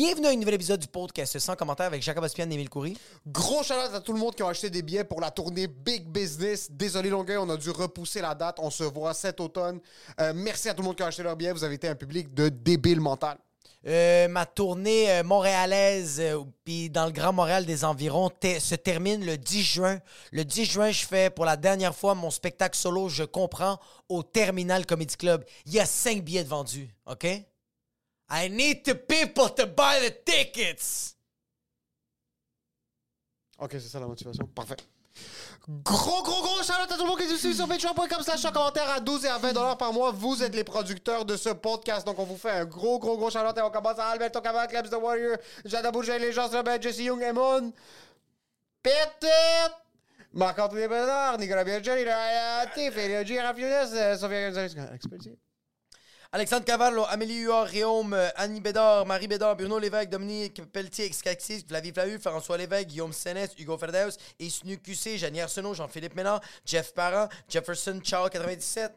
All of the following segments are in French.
Bienvenue à un nouvel épisode du podcast sans commentaire avec Jacob Ospian et Émile Coury. Gros shout à tout le monde qui a acheté des billets pour la tournée Big Business. Désolé Longueuil, on a dû repousser la date. On se voit cet automne. Euh, merci à tout le monde qui a acheté leurs billets. Vous avez été un public de débile mental. Euh, ma tournée euh, montréalaise, euh, puis dans le Grand Montréal des environs, te- se termine le 10 juin. Le 10 juin, je fais pour la dernière fois mon spectacle solo, je comprends, au Terminal Comedy Club. Il y a cinq billets de vendus, OK? I need the people to buy the tickets! Ok, c'est ça la motivation. Parfait. Gros, gros, gros shout à tout le monde qui nous suit sur patreon.com slash en commentaire à 12 et à 20 dollars par mois. Vous êtes les producteurs de ce podcast. Donc, on vous fait un gros, gros, gros shout et on commence à Alberto Cabal, Klebs the Warrior, Jada Bourget, les gens Robert, Jesse Young, Emon, Petit, Marc-Antoine Bernard, Nicolas Biaggiani, Tiff, G. Raffiones, Sophia Gonzalez, Pelletier. Alexandre Cavallo, Amélie Huard, Réaume, euh, Annie Bédard, Marie Bédard, Bruno Lévesque, Dominique Pelletier, Excaxis, Flavie Flahu, François Lévesque, Guillaume Sénès, Hugo Ferdeus, Isnu QC, Janie Arsenault, Jean-Philippe Ménard, Jeff Parent, Jefferson Charles 97.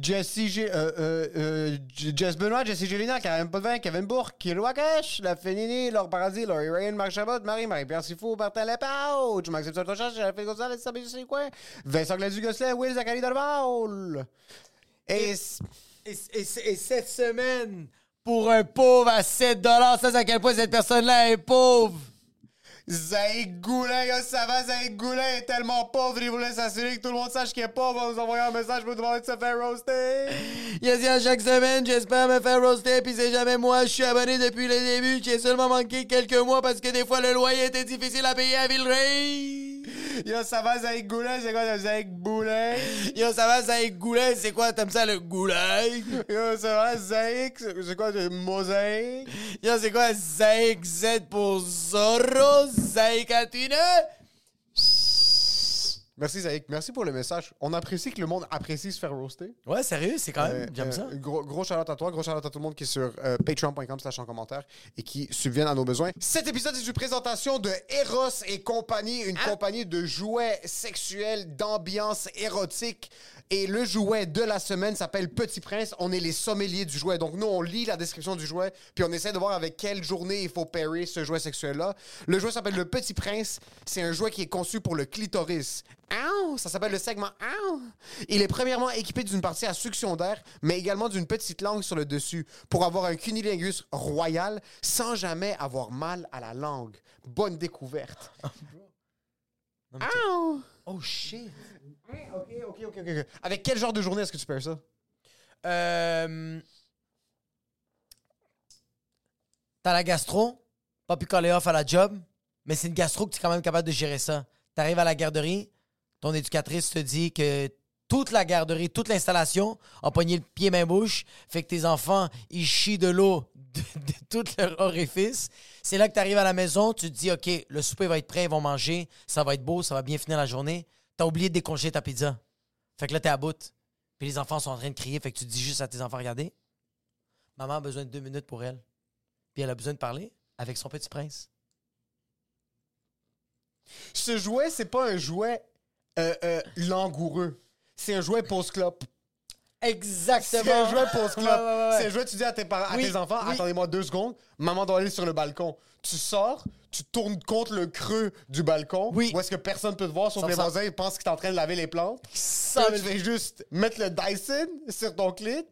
Jesse G, euh, euh, euh, Jess Benoît, Jesse Gélina, Karen Potvin, Kevin Bourque, Kilo Wakash, La Fénini, Laure Paradis, Laurie Ryan, Marc Chabot, Marie, Marie-Pierre Sifou, Martin Lepauge, Maxime Sartochage, Philippe Gonzalez, Sabine Sécoin, Vincent Gladu-Gosselin, Will Zachary Dorval. Et... s- Et, et- et cette semaine, pour un pauvre à 7 ça c'est à quel point cette personne-là est pauvre? Zaïk Goulin, ça va, Zaïk Goulin est tellement pauvre, il voulait s'assurer que tout le monde sache qu'il est pauvre en nous envoyant un message pour demander de se faire roaster. Il a dit à chaque semaine, j'espère me faire roaster, puis c'est jamais moi, je suis abonné depuis le début, j'ai seulement manqué quelques mois parce que des fois le loyer était difficile à payer à Villeray. Yo, ça va, Zaïk Goulin, c'est quoi, Zaïk Boulin? Yo, ça va, Zaïk Goulet, c'est quoi, t'aimes ça le goulet? Yo, ça va, Zaïk, c'est c'est quoi, de mosaïque? Yo, c'est quoi, Zaïk Z pour Zorro, Zaïk Atine? Merci, Zaïk. Merci pour le message. On apprécie que le monde apprécie se faire roaster. Ouais, sérieux, c'est quand même, Euh, j'aime euh, ça. Gros, gros shout-out à toi, gros shout-out à tout le monde qui est sur euh, patreon.com slash en commentaire et qui subviennent à nos besoins. Cet épisode est une présentation de Eros et compagnie, une compagnie de jouets sexuels d'ambiance érotique. Et le jouet de la semaine s'appelle Petit Prince. On est les sommeliers du jouet. Donc nous, on lit la description du jouet, puis on essaie de voir avec quelle journée il faut pairer ce jouet sexuel-là. Le jouet s'appelle le Petit Prince. C'est un jouet qui est conçu pour le clitoris. Ça s'appelle le segment! Il est premièrement équipé d'une partie à succion d'air, mais également d'une petite langue sur le dessus pour avoir un cunilingus royal sans jamais avoir mal à la langue. Bonne découverte. Oh shit. Ok, ok, ok, ok. Avec quel genre de journée est-ce que tu perds ça? Euh, T'as la gastro, pas pu caller off à la job, mais c'est une gastro que tu es quand même capable de gérer ça. T'arrives à la garderie, ton éducatrice te dit que toute la garderie, toute l'installation a pogné le pied main bouche, fait que tes enfants, ils chient de l'eau de, de tout leur orifice. C'est là que tu arrives à la maison, tu te dis, OK, le souper va être prêt, ils vont manger, ça va être beau, ça va bien finir la journée. T'as oublié de décongeler ta pizza. Fait que là, t'es à bout. Puis les enfants sont en train de crier, fait que tu dis juste à tes enfants, regardez, maman a besoin de deux minutes pour elle. Puis elle a besoin de parler avec son petit prince. Ce jouet, c'est pas un jouet euh, euh, langoureux. C'est un jouet post-clope. Exactement. C'est un jouet pour ce club. Ouais, ouais, ouais, ouais. C'est un jouet, tu dis à tes, parents, à Oui, tes enfants, oui. attendez-moi deux secondes, maman doit aller sur le balcon. Tu sors, tu tournes contre le creux du balcon, Oui. où est-ce que personne peut te voir, sauf Ça les voisins, ils pensent que t'es en train de laver les plantes. Ça tu fais juste mettre le Dyson sur ton clit.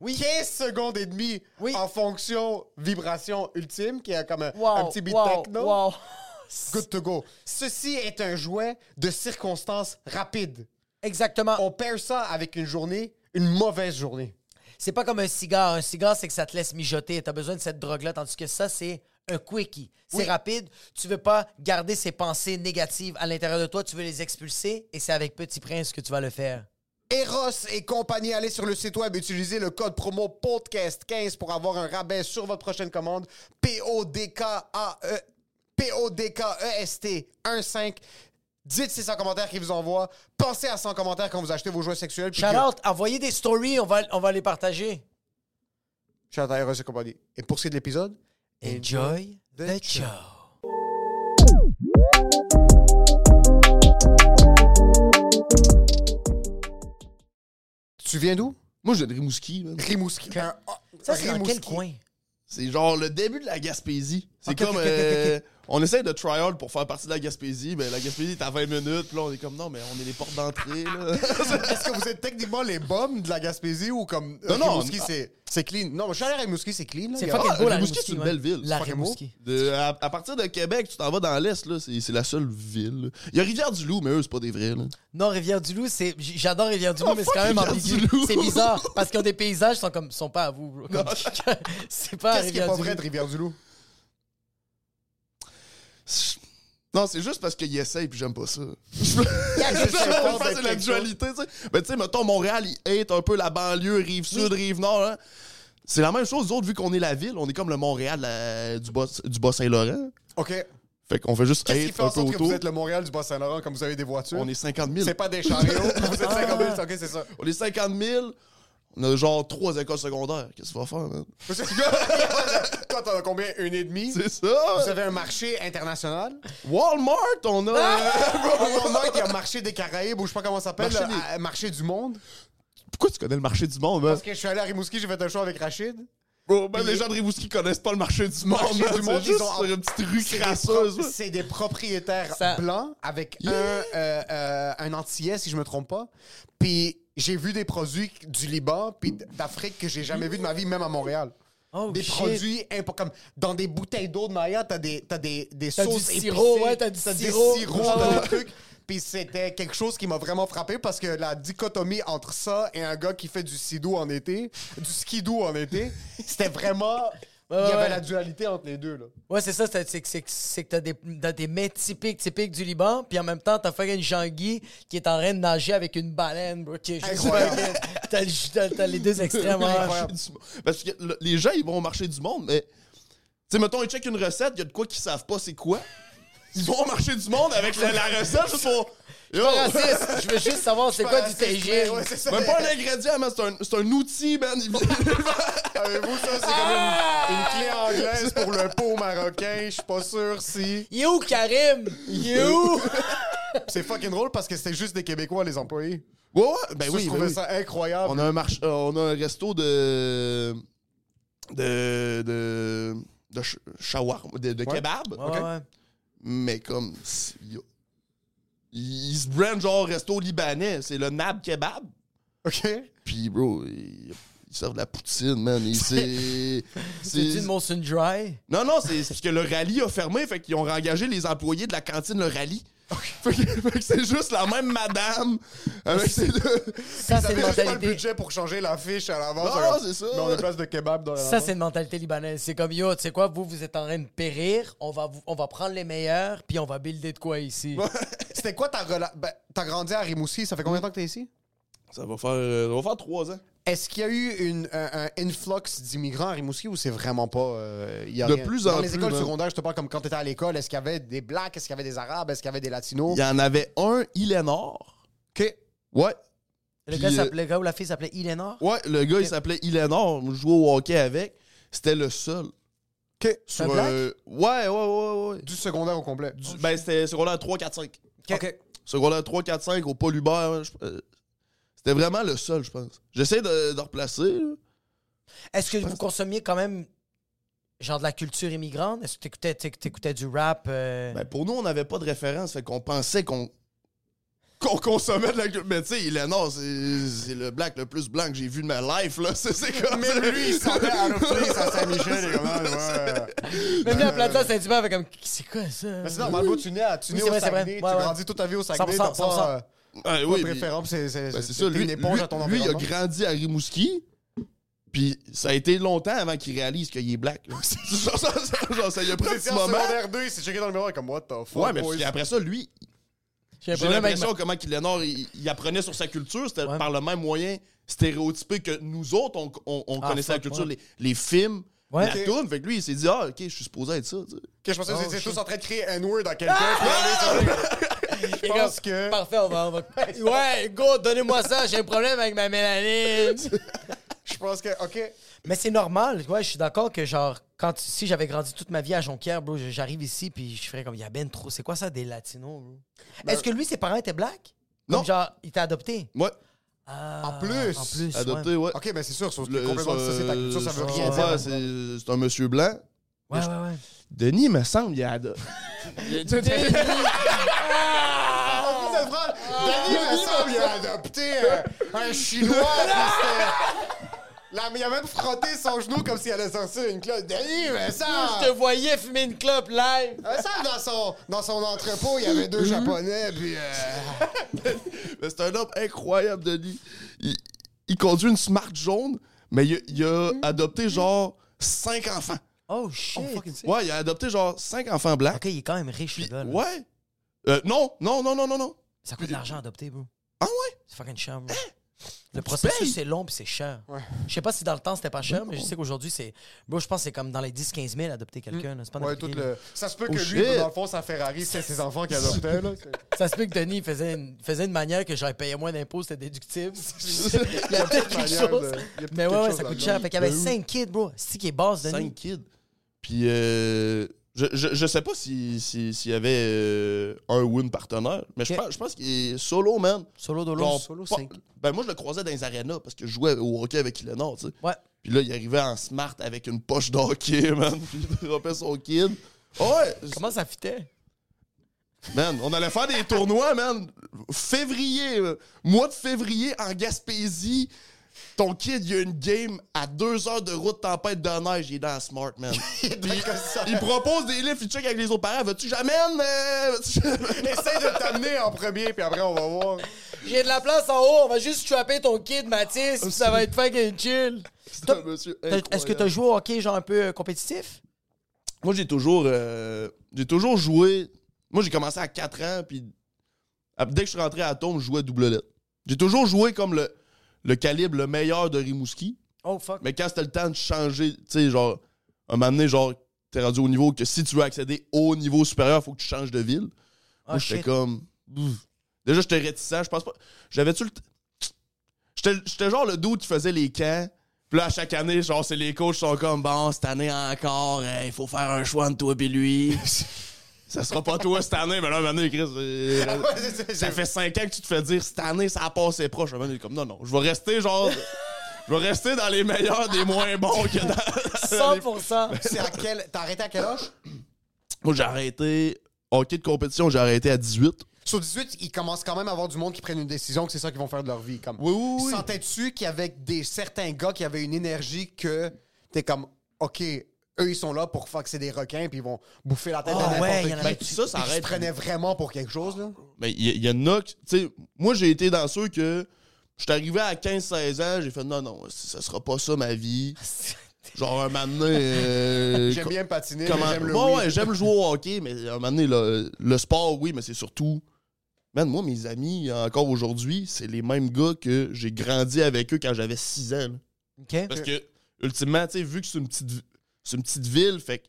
Oui. 15 secondes et demie Oui. en fonction vibration ultime, qui est comme un, Wow, un petit beat wow, techno. wow. Good to go. Ceci est un jouet de circonstances rapides. Exactement. On perd ça avec une journée, une mauvaise journée. C'est pas comme un cigare. Un cigare, c'est que ça te laisse mijoter. T'as besoin de cette drogue-là, tandis que ça, c'est un quickie. C'est Oui. rapide. Tu veux pas garder ces pensées négatives à l'intérieur de toi. Tu veux les expulser. Et c'est avec Petit Prince que tu vas le faire. Eros et compagnie, allez sur le site web, utilisez le code promo podcast15 pour avoir un rabais sur votre prochaine commande. P-O-D-K-A-E P-O-D-K-E-S-T 15. Dites c'est 100 commentaires qui vous envoie. Pensez à 100 commentaires quand vous achetez vos jouets sexuels. out, envoyez des stories, on va, on va les partager. Shout out à et compagnie. Et pour ce qui est de l'épisode, Enjoy the the show. tu viens d'où? Moi, je viens de Rimouski. man. Rimouski. Ça, c'est dans quel coin? C'est genre le début de la Gaspésie. C'est comme. euh. On essaie de try-out pour faire partie de la Gaspésie. Mais la Gaspésie est à 20 minutes. Puis là, on est comme non, mais on est les portes d'entrée. là. Est-ce que vous êtes techniquement les bombes de la Gaspésie ou comme Non, non, Rimouski, non. c'est c'est clean? Non, mais je suis allé à Rimouski, c'est clean. là. C'est fucking Ah, beau, la Rimouski, c'est une ouais. belle ville. La. Rimouski. De- à, à partir de Québec, tu t'en vas dans l'Est, là, c'est la seule ville. Il y a Rivière-du-Loup, mais eux, c'est pas des vrais. Là. Non, Rivière-du-Loup, c'est. J'adore Rivière-du-Loup, Oh, mais c'est quand même ambigu. Rivière-du-Loup. C'est bizarre parce qu'ils ont des paysages qui sont comme sont pas à vous, c'est pas Qu'est-ce qui est pas vrai de Rivière-du-Loup? Non, c'est juste parce qu'ils essayent puis j'aime pas ça. C'est la dualité, tu sais. Mais tu sais, mettons, Montréal, il hate un peu la banlieue, rive sud, rive nord. hein. C'est la même chose, nous autres, vu qu'on est la ville, on est comme le Montréal la- du Bas- du Bas-Saint-Laurent. OK. Fait qu'on fait juste Qu'est-ce qui fait en sorte que vous êtes le Montréal du Bas-Saint-Laurent comme vous avez des voitures? On est 50 000. C'est pas des chariots. vous êtes 50 000, OK, c'est ça. On est 50 000. On a genre trois écoles secondaires. Qu'est-ce que tu vas faire, man? Toi, t'en as combien? Une et demie? C'est ça! Vous avez un marché international? Walmart, on a. Walmart, il y a un marché des Caraïbes, ou je sais pas comment ça s'appelle, Marché des- euh, marché du monde. Pourquoi tu connais le marché du monde, man? Parce que je suis allé à Rimouski, j'ai fait un show avec Rachid. Bro, même les gens de Rimouski connaissent pas le marché du monde. Marché man. du monde, c'est juste ils ont- sur une petite rue crasseuse. C'est des propriétaires Ça- blancs avec Yeah. un, euh, euh, un antillais, si je me trompe pas. Puis j'ai vu des produits du Liban puis d'Afrique que j'ai jamais vu de ma vie, même à Montréal. Oh, des shit. produits comme dans des bouteilles d'eau de Maya, t'as des t'as des des T'as du sauces sirop, épicées, ouais, t'as du des sirop. sirops, t'as ouais. des trucs. Puis c'était quelque chose qui m'a vraiment frappé parce que la dichotomie entre ça et un gars qui fait du sidou en été, du skidoo en été, c'était vraiment il y avait ouais. la dualité entre les deux là. Ouais, c'est ça, c'est que- t'as des, t'as des mets typiques, typiques du Liban, puis en même temps, t'as fucking Jean-Guy qui est en train de nager avec une baleine, bro. qui T'as le- t'as- t'as les deux extrêmes. Parce que le- les gens, ils vont au marché du monde, mais. Tu sais, mettons, ils checkent une recette, il y a de quoi qu'ils savent pas c'est quoi. Ils vont au marché du monde avec la, la recette juste pour. Yo! Pas raciste, je veux juste savoir c'est quoi du staging. Ouais, c'est ça. Même pas un ingrédient, man, c'est un, c'est un outil, man. Avez-vous ça? C'est comme une, une clé anglaise pour le pot marocain? Je suis pas sûr si. Il est où Karim? Il est où? C'est fucking drôle parce que c'était juste des Québécois, les employés. Ouais, ouais, ben Ça, oui, je ben trouvais oui. ça incroyable. On a un marché, euh, on a un resto de. de. de. de sh- shawarma, de, de Ouais. kebab. Ouais, ouais, ouais. Mais comme. yo- Ils ils se brandent genre resto libanais. C'est le Nab Kebab. OK? Puis, bro, ils, ils servent de la poutine, man. C'est. C'est- une Monsoon Dry? Non, non, c'est c'est parce que le rallye a fermé, fait qu'ils ont engagé les employés de la cantine le rallye. Fait que, fait que c'est juste la même madame avec ses deux. Ça, c'est une avez pas le mentalité. budget pour changer l'affiche à l'avance. Non, c'est ça. Mais on a place de kebab dans la Ça, c'est une mentalité libanaise. C'est comme, yo, tu sais quoi, vous, vous êtes en train de périr, on va, vous- on va prendre les meilleurs, puis on va builder de quoi ici. C'était quoi ta relation? Ben, t'as grandi à Rimouski, ça fait combien de temps que t'es ici? Ça va faire, euh, ça va faire trois ans. Est-ce qu'il y a eu une, un, un influx d'immigrants à Rimouski ou c'est vraiment pas. euh, il y a De rien? plus Dans en les plus, écoles man. secondaires, je te parle comme quand t'étais à l'école, est-ce qu'il y avait des blacks, est-ce qu'il y avait des arabes, est-ce qu'il y avait des latinos? Il y en avait un, Ilénor. OK. Ouais. Le Puis, gars, euh, s'appelait- le gars ou la fille s'appelait Ilénor? Ouais, le gars, il s'appelait Ilénor. Je jouais au hockey avec. C'était le seul. OK. Un black? Ouais, ouais, ouais, ouais. Du secondaire au complet. Du- Ben, c'était secondaire 3, 4, 5. OK. Secondaire 3, 4, 5 au Paul Hubert. je- euh, C'était vraiment le seul, je pense. J'essaie de, de replacer. là. Est-ce que vous consommiez quand même genre de la culture immigrante? Est-ce que t'écoutais, t'éc- t'écoutais du rap? euh, Ben, pour nous, on n'avait pas de référence, fait qu'on pensait qu'on qu'on consommait de la culture. Mais tu sais, Eleanor, c'est c'est le black le plus blanc que j'ai vu de ma life, là. C'est c'est comme Même lui, il sentait à place à Saint-Michel et comme ah, ouais. Même là, à Plaza Saint-Hubert, fait comme, c'est quoi ça? Mais c'est normal, tu nais, à- tu Oui, nais c'est au vrai, c'est vrai. Saguenay, tu Ouais, ouais. grandis toute ta vie au Saguenay, 100%, t'as pas, euh, Pas oui, préférence, c'est ben, ça. Lui, une éponge lui- à ton lui, il a grandi à Rimouski. Puis ça a été longtemps avant qu'il réalise qu'il est black. là. genre, ça, ça- genre, ça y a pris un C'est petit en moment. secondaire 2, il s'est checké dans le miroir comme what the fuck. Ouais, mais boys? après ça, lui, J'ai un l'impression comment qu'il Léonard, il, il apprenait sur sa culture. C'était Ouais. par le même moyen stéréotypé que nous autres, on, on- on Ah, connaissait la culture, ouais. les, les films, Ouais. la Ok. toune. Fait que lui, il s'est dit, ah, ok, je suis supposé être ça. tu sais. Ok, je pensais que Oh, vous étiez tous en train de créer N-word dans quelqu'un. lui, Je pense que- Parfait, on va. on va- Ouais, go, donnez-moi ça, j'ai un problème avec ma mélanine. Je pense que, ok. Mais c'est normal, ouais, je suis d'accord que, genre, quand, si j'avais grandi toute ma vie à Jonquière, bro, j'arrive ici, puis je ferais comme, il y a ben trop. C'est quoi ça, des latinos, bro? Est-ce que lui, ses parents étaient black? Comme Non. genre, il t'a adopté? Ouais, Ah, En plus. En plus. adopté, ouais. Ok, mais c'est sûr, sauf que Le- complètement ta culture, ça veut rien dire. c'est c'est un monsieur blanc. Ouais, ouais, ouais. Denis, me semble, il a adopté. Ah, phrase, Denis, me semble, il a adopté un Chinois. Là, mais il a même frotté son genou comme s'il allait sortir une clope. Denis, mais ça. Je te voyais fumer une clope live. Semble, dans son, dans son entrepôt, il y avait deux Japonais, puis. euh, Mais c'est un homme incroyable, Denis. Il, il conduit une Smart jaune, mais il, il a adopté genre cinq enfants. Oh, shit. Ouais, il a adopté genre cinq enfants blancs. Ok, il est quand même riche, le gars. là. ouais. Euh, non, non, non, non, non, non. Ça coûte de l'argent à adopter, bro. Ah ouais? C'est fucking cher, bro. Le processus, c'est long puis c'est cher. Je sais pas si dans le temps c'était pas cher, mais je sais qu'aujourd'hui, c'est. Bro, je pense que c'est comme dans les 10-15 000 adopter quelqu'un. C'est pas Ouais, tout le... Ça se peut que Oh, lui, shit. dans le fond, sa Ferrari, c'est ses enfants qui adoptaient, là. Ça se peut que Denis faisait une, faisait une manière que j'aurais payé moins d'impôts, c'était déductible. il y a peut-être quelque chose. de- Mais ouais, ouais, chose ça coûte cher. Fait qu'il y avait Ben oui. 5 kids, bro. C'est qui est basse, Denis. Cinq kids. Puis, euh, je, je, je sais pas si- si- s'il y avait euh, un ou une partenaire, mais je pense, je pense qu'il est solo, man. Solo dolo. Solo pas- 5. ben moi, je le croisais dans les arénas parce que je jouais au hockey avec Ilénor, tu sais. Ouais. Puis là, il arrivait en smart avec une poche de hockey, man. Puis il dropait son kid. Ah ouais! Comment ça fitait? Man, on allait faire des tournois, man. Février, euh, mois de février en Gaspésie. Ton kid, il y a une game à deux heures de route tempête de neige, il est dans la Smart, man. Il propose des livres, il check avec les autres parents. Veux-tu j'amène? euh? Essaye de t'amener en premier, puis après, on va voir. J'ai de la place en haut, on va juste trapper ton kid, Mathis, puis ça va être fucking chill. C'est un monsieur T'as- Est-ce que t'as joué au hockey genre un peu euh, compétitif? Moi, j'ai toujours, euh, j'ai toujours joué. Moi, j'ai commencé à 4 ans, puis dès que je suis rentré à Tombe, je jouais double lettre. J'ai toujours joué comme le, le calibre le meilleur de Rimouski. Oh fuck. Mais quand c'était le temps de changer, tu sais, genre, un moment donné, genre, t'es rendu au niveau que si tu veux accéder au niveau supérieur, faut que tu changes de ville. Ah, Moi, j'étais comme. Ouf. Déjà, j'étais réticent. Je pense pas. J'avais-tu le. t- J'étais genre le dude qui faisait les camps. Puis là, à chaque année, genre, c'est les coachs sont comme, bon, cette année encore, euh, il faut faire un choix entre toi et lui. ça sera pas toi cette année, mais là, donné, Chris, euh, ça fait 5 ans que tu te fais dire, cette année, ça a passé proche. Donné, comme, non, non, je vais rester, genre, je vais rester dans les meilleurs des moins bons que dans. 100%. C'est à quel... T'as arrêté à quel âge? Moi, j'ai arrêté. Hockey de compétition, j'ai arrêté à 18. Sur 18, il commence quand même à avoir du monde qui prennent une décision que c'est ça qu'ils vont faire de leur vie. Comme. Oui, oui, oui. Sentais-tu qu'il y avait des certains gars qui avaient une énergie que t'es comme, OK, eux, ils sont là pour faire que c'est des requins puis ils vont bouffer la tête Ah à n'importe ouais, y en a- Ben, ça, ça qui se arrête. prenaient vraiment pour quelque chose, là. Mais il y, en a, qui- tu sais, moi j'ai été dans ceux que je suis arrivé à 15-16 ans, j'ai fait non, non, ça sera pas ça ma vie. Genre un moment donné. euh, J'aime bien patiner, comment- mais j'aime le Bon, ouais, j'aime jouer au hockey, mais un moment donné, le, le sport, oui, mais c'est surtout. Man, moi, mes amis, encore aujourd'hui, c'est les mêmes gars que j'ai grandi avec eux quand j'avais 6 ans. là. OK. Parce que, ultimement, tu sais, vu que c'est une petite, c'est une petite ville, fait que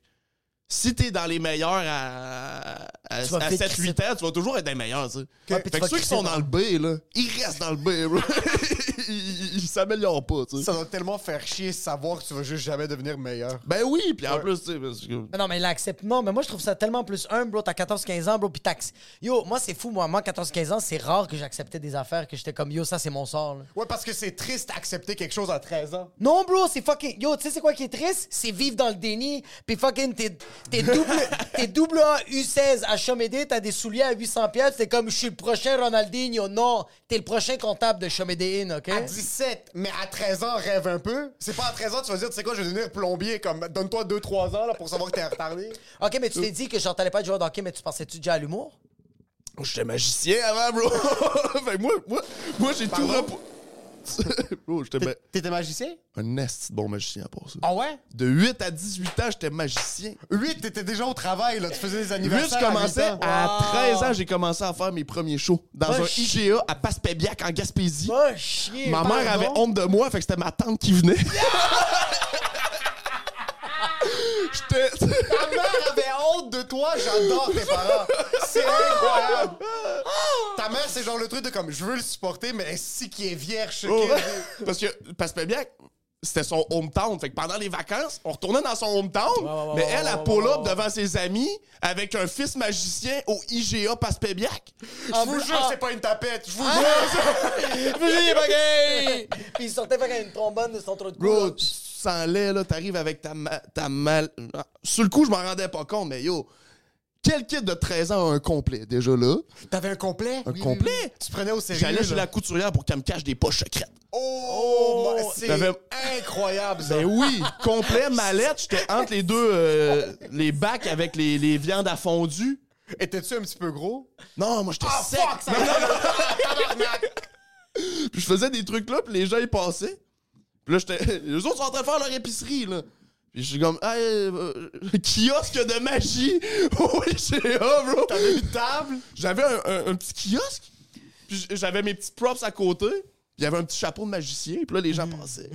si t'es dans les meilleurs à, à, Tu vas à vite 7-8 ans, tu vas toujours être des meilleurs, tu sais. Ouais, puis tu Fait que ceux qui sont dans- dans le B, là, ils restent dans le B, bro. il, il- il s'améliore pas, tu sais. Ça doit tellement faire chier savoir que tu vas juste jamais devenir meilleur. Ben oui, puis en Ouais. plus, tu sais, parce que... Mais Non, mais il accepte. Non, mais moi, je trouve ça tellement plus humble, bro. T'as 14-15 ans, bro. Puis tax. Yo, moi, c'est fou, moi. Moi, 14-15 ans, c'est rare que j'acceptais des affaires que j'étais comme, yo, ça, c'est mon sort, là. Ouais, parce que c'est triste d'accepter quelque chose à 13 ans. Non, bro, c'est fucking. Yo, tu sais, c'est quoi qui est triste? C'est vivre dans le déni. Puis fucking, t'es t'es double, t'es double A U16 à Chomédé, t'as des souliers à 800 pièces. T'es comme, je suis le prochain Ronaldinho. Non, t'es le prochain comptable de Chomédé Inn, OK? À 17, mais à 13 ans, rêve un peu. C'est pas à 13 ans, tu vas dire, tu sais quoi, je vais devenir plombier, comme, donne-toi 2-3 ans, là, pour savoir que t'es retardé. OK, mais tu t'es dit que genre, t'allais pas être joueur d'hockey, mais tu pensais-tu déjà à l'humour? J'étais magicien avant, bro. fait que moi, moi, moi j'ai tout repos... bro, j'étais ma- T'étais magicien? un esti de bon magicien à part ça. Ah ouais? De 8 à 18 ans, j'étais magicien. 8, t'étais déjà au travail, là, tu faisais des 8, anniversaires. je commençais à huit ans. à 13 ans, j'ai commencé à faire mes premiers shows dans un. IGA à Passepébiac en Gaspésie. Va chier. Ma mère avait honte de moi, fait que c'était ma tante qui venait. Ta mère avait honte de toi, j'adore tes parents. C'est incroyable. Ta mère, c'est genre le truc de comme, je veux le supporter, mais si qui est vierge, Oh. Parce que Passepébiac, c'était son hometown. Fait que pendant les vacances, on retournait dans son hometown, mais elle, a pull-up devant ses amis avec un fils magicien au IGA Passepébiac. En Je vous jure, ah. c'est pas une tapette. Je vous Ah! jure. Mais il est pas gay! Puis il sortait avec une trombone de son trou de cou. Sens laid, là, t'arrives avec ta, ma- ta mal... Ah, Sur le coup, je m'en rendais pas compte, mais yo, quel kid de 13 ans a un complet, déjà là? T'avais un complet? Un complet? Tu prenais au sérieux. J'allais chez la couturière pour qu'elle me cache des poches secrètes. Oh, ma- c'est T'avais- incroyable, ça. Ben oui, complet, mallette, j'étais entre les deux, euh, les bacs avec les, les viandes à fondu. Étais-tu un petit peu gros? Non, moi, j'étais Ah, sec. fuck, ça. Puis je faisais des trucs là, puis les gens, ils passaient. Puis là, j'étais... Les autres sont en train de faire leur épicerie, là. Puis je suis comme, hey, euh, kiosque de magie au IGA, bro. T'avais une table? J'avais un, un- un petit kiosque, puis j'avais mes petits props à côté, il y avait un petit chapeau de magicien, puis là, les gens Mm, passaient.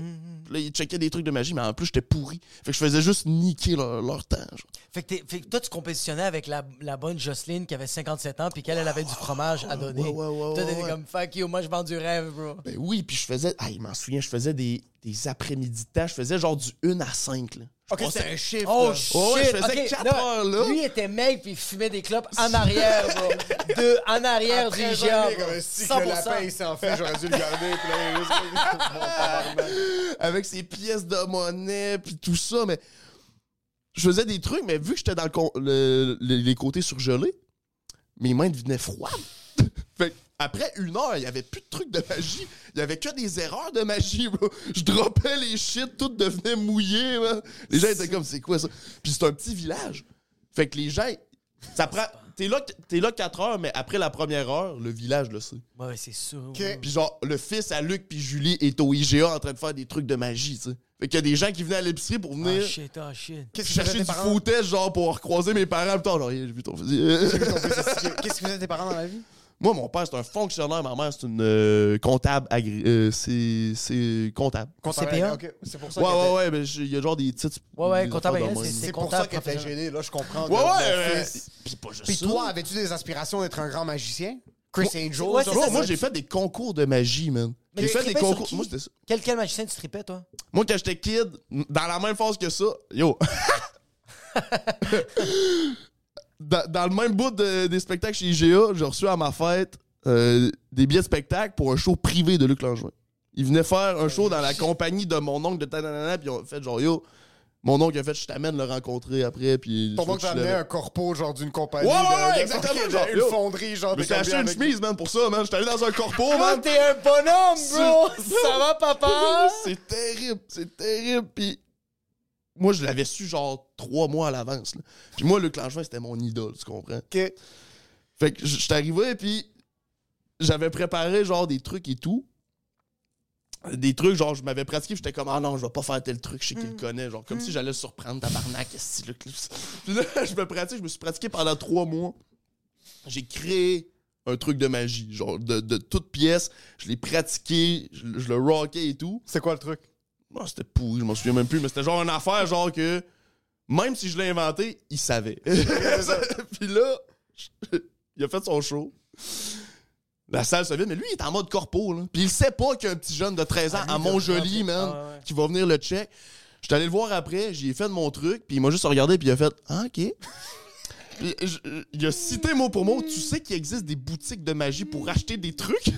Puis là, ils checkaient des trucs de magie, mais en plus, j'étais pourri. Fait que je faisais juste niquer leur, leur temps, genre. Fait que, t'es- fait que toi, tu compétitionnais avec la, la bonne Jocelyne qui avait 57 ans puis qu'elle, elle avait du fromage à donner. ouais, ouais, ouais, toi, t'étais comme fuck you, moi, je vends du rêve, bro. Ben oui, puis je faisais, ah, il m'en souvient, je faisais des, des après-midi de temps, je faisais genre du 1 à 5, là. Ok, passais- c'est un chiffre. Oh là. shit! Ouais, je faisais Ok, quatre là, heures, là. Lui était mec puis il fumait des clopes en arrière, bro. De, en arrière du Après années, bro. comme si que le lapin, il 100%. s'en fait, j'aurais dû le garder. Puis là, avec ses pièces de monnaie, puis tout ça, mais je faisais des trucs, mais vu que j'étais dans le, le- le- les côtés surgelés, mes mains devenaient froides. fait que après une heure, il y avait plus de trucs de magie. Il y avait que des erreurs de magie, bro. Je droppais les shit, tout devenait mouillé. Les gens étaient comme, c'est quoi ça? Puis c'est un petit village. Fait que les gens, ça prend... T'es là, t'es là 4 heures, mais après la première heure, le village le sait. Ouais, c'est sûr. Puis genre, le fils à Luc puis Julie est au IGA en train de faire des trucs de magie, tu sais. Fait qu'il y a des gens qui venaient à l'épicerie pour venir shit, ah shit. Qu'est-ce que chercher du tes parents? footage, genre pour recroiser mes parents. Putain, genre, j'ai vu ton fusil. Qu'est-ce que faisaient tes parents dans la vie? Moi, mon père, c'est un fonctionnaire. Ma mère, c'est une euh, comptable. agré- euh, c'est, c'est comptable. CPA? Ok, C'est pour ça Ouais, ouais, ouais, mais j'ai- il y a genre des titres. Ouais, ouais, des comptable affaires de agré- même. c'est- C'est pour comptable ça qu'elle était professionnel. gênée, là, je comprends. Ouais, ouais, fils. Pas juste Puis ça. toi, avais-tu des aspirations d'être un grand magicien? Chris Angel? ouais, genre? c'est Bro, ça, moi, ça- j'ai fait des concours de magie, man. Mais J'ai fait des sur concours. qui? Moi, c'était ça. Quel, quel magicien tu tripais, toi? Moi, quand j'étais kid, dans la même phase que ça, yo. dans, dans le même bout de- des spectacles chez IGA, j'ai reçu à ma fête euh, des billets de spectacle pour un show privé de Luc Langevin. Il venait faire un show dans la compagnie de mon oncle de Tananana, puis ont fait genre, yo, mon oncle a fait, je t'amène le rencontrer après, puis. Ton veux oncle que t'a tu amené l'avais. un corpo, genre d'une compagnie. Ouais, ouais, de- ouais, de- exactement, genre, Une fonderie, genre. De suis acheté une chemise, man, pour ça, man. J'étais allé dans un corpo, Oh, man. t'es un bonhomme, bro! Ça va, papa? C'est terrible, c'est terrible. Puis moi, je l'avais su genre trois mois à l'avance. là. Puis moi, Luc Langevin, c'était mon idole, tu comprends? Ok. Fait que j'étais arrivé, puis j'avais préparé genre des trucs et tout. Des trucs, genre, je m'avais pratiqué, j'étais comme, ah non, je vais pas faire tel truc, je sais qu'il le connaît, genre, comme si j'allais surprendre, tabarnak, est-ce que Puis là, je me pratique, je me suis pratiqué pendant trois mois. J'ai créé un truc de magie, genre, de, de toute pièce. Je l'ai pratiqué, je, je le rockais et tout. C'est quoi le truc? Bon, c'était pourri, je m'en souviens même plus, mais c'était genre une affaire, genre que même si je l'ai inventé, il savait. Puis là, il a fait son show. La salle se vide, mais lui, il est en mode corpo, là. Puis il sait pas qu'il y a un petit jeune de 13 ans Ah, à Montjoli, man, Ah, ouais. qui va venir le check. J'étais allé le voir après, j'y ai fait de mon truc, puis il m'a juste regardé, puis il a fait « Ah, OK. » Puis je- Il a cité mot pour mot, tu sais qu'il existe des boutiques de magie pour acheter des trucs?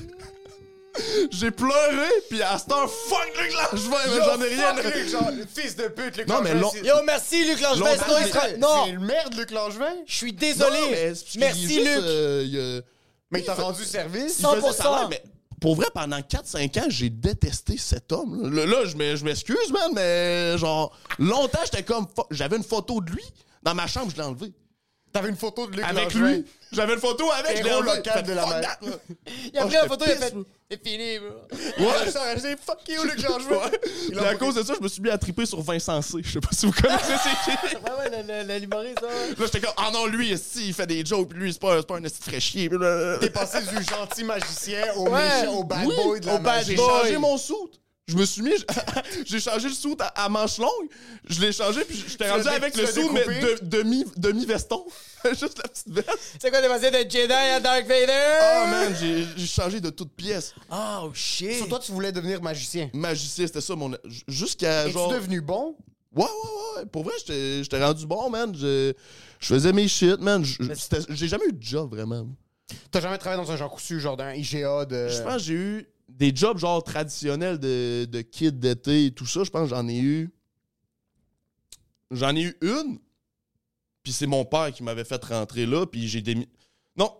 J'ai pleuré, puis à cette heure, fuck Luc Langevin, mais j'en ai rien. Luc, genre, fils de pute, Luc Non, mais Langevin, long- c'est- Yo, merci, Luc Langevin. Sinon il mais- sera- C'est Non, une merde, Luc Langevin? je suis désolé. Non, mais Merci, juste, Luc. euh, a- Mais il t'a rendu service? Il faisait 100%. ça, ouais, mais pour vrai, pendant 4-5 ans, j'ai détesté cet homme. Là, Là, je m'e- je m'excuse, man, mais genre, longtemps, j'étais comme. J'avais une photo de lui dans ma chambre, je l'ai enlevé. T'avais une photo de Luc Avec Langevin. lui. J'avais une photo avec, Héros enlevé. local de la fuck mer. that, là. Il a Oh, pris la j'étais photo, il a pisse, fait. moi. C'est fini, bro. Ouais, ça, fuck you, Luc Langevin. Il Puis a à cause de ça, je me suis mis à triper sur Vincent C. Je sais pas si vous connaissez c'est qui. Ouais, ouais, le- le- le l'humoriste, ça. ouais. Là, j'étais comme, ah non, lui, si, il fait des jokes, puis lui, c'est pas, c'est pas un esti. Puis là- T'es passé du gentil magicien au Ouais. méchant, au bad Oui, boy de la au bad magie. J'ai boy. changé mon suit. Je me suis mis. J'ai changé le suit à, à manches longues. Je l'ai changé, puis j'étais rendu avec le suit, mais de- demi, demi-veston. Juste la petite veste. C'est quoi, t'es passé de Jedi à Dark Vader? Oh man, j'ai j'ai changé de toute pièce. Oh, shit. Sur toi, tu voulais devenir magicien. Magicien, c'était ça mon. Jusqu'à Es-tu genre. devenu bon? Ouais, ouais, ouais. Pour vrai, j'étais j'étais rendu bon, man. Je, je faisais mes shit, man. J'ai jamais eu de job, vraiment. T'as jamais travaillé dans un genre cousu, genre d'un IGA de. Je pense que j'ai eu des jobs genre traditionnels de, de kid d'été et tout ça. Je pense que j'en ai eu. J'en ai eu une. Puis c'est mon père qui m'avait fait rentrer là. Puis j'ai démis. Non.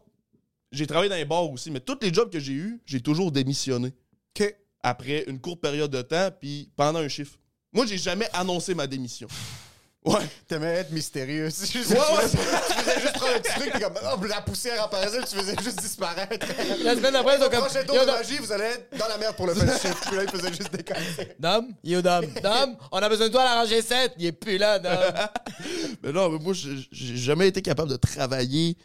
J'ai travaillé dans les bars aussi. Mais tous les jobs que j'ai eu, j'ai toujours démissionné. Ok. Après une courte période de temps. Puis pendant un chiffre. Moi, j'ai jamais annoncé ma démission. Ouais. T'aimais être mystérieux. Juste- Ouais, ouais. Tu faisais juste prendre un petit truc, comme, oh, la poussière apparaissait, tu faisais juste disparaître. La semaine d'après, ils sont comme. Prochain tour de magie, vous allez être dans la merde pour le first shift. Puis là, il faisait juste. Dom, yo, Dom. Dom, on a besoin de toi à la rangée 7. Il est plus là, Dom. Mais non, mais moi, j'ai jamais été capable de travailler.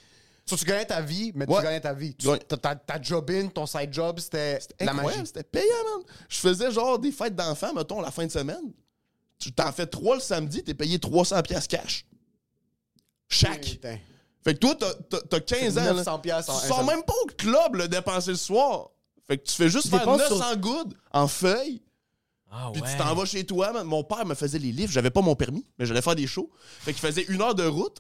So, tu gagnais ta vie, mais Ouais. tu gagnais ta vie. Tu- Ouais. Ta, ta, ta job in, ton side job, c'était la magie. C'était payant, man. Je faisais genre des fêtes d'enfants, mettons, la fin de semaine. Tu t'en fais trois le samedi, t'es payé 300 pièces cash. Chaque. Putain. Fait que toi, t'as- t'as t'as 15 ans. là. 900 piastres en Tu sors même pas au club le dépenser le soir. Fait que tu fais juste Tu faire dépenses 900 gouttes en feuilles, Ah puis tu t'en vas chez toi. man. Mon père me faisait les livres, j'avais pas mon permis, mais j'allais faire des shows. Fait qu'il faisait une heure de route.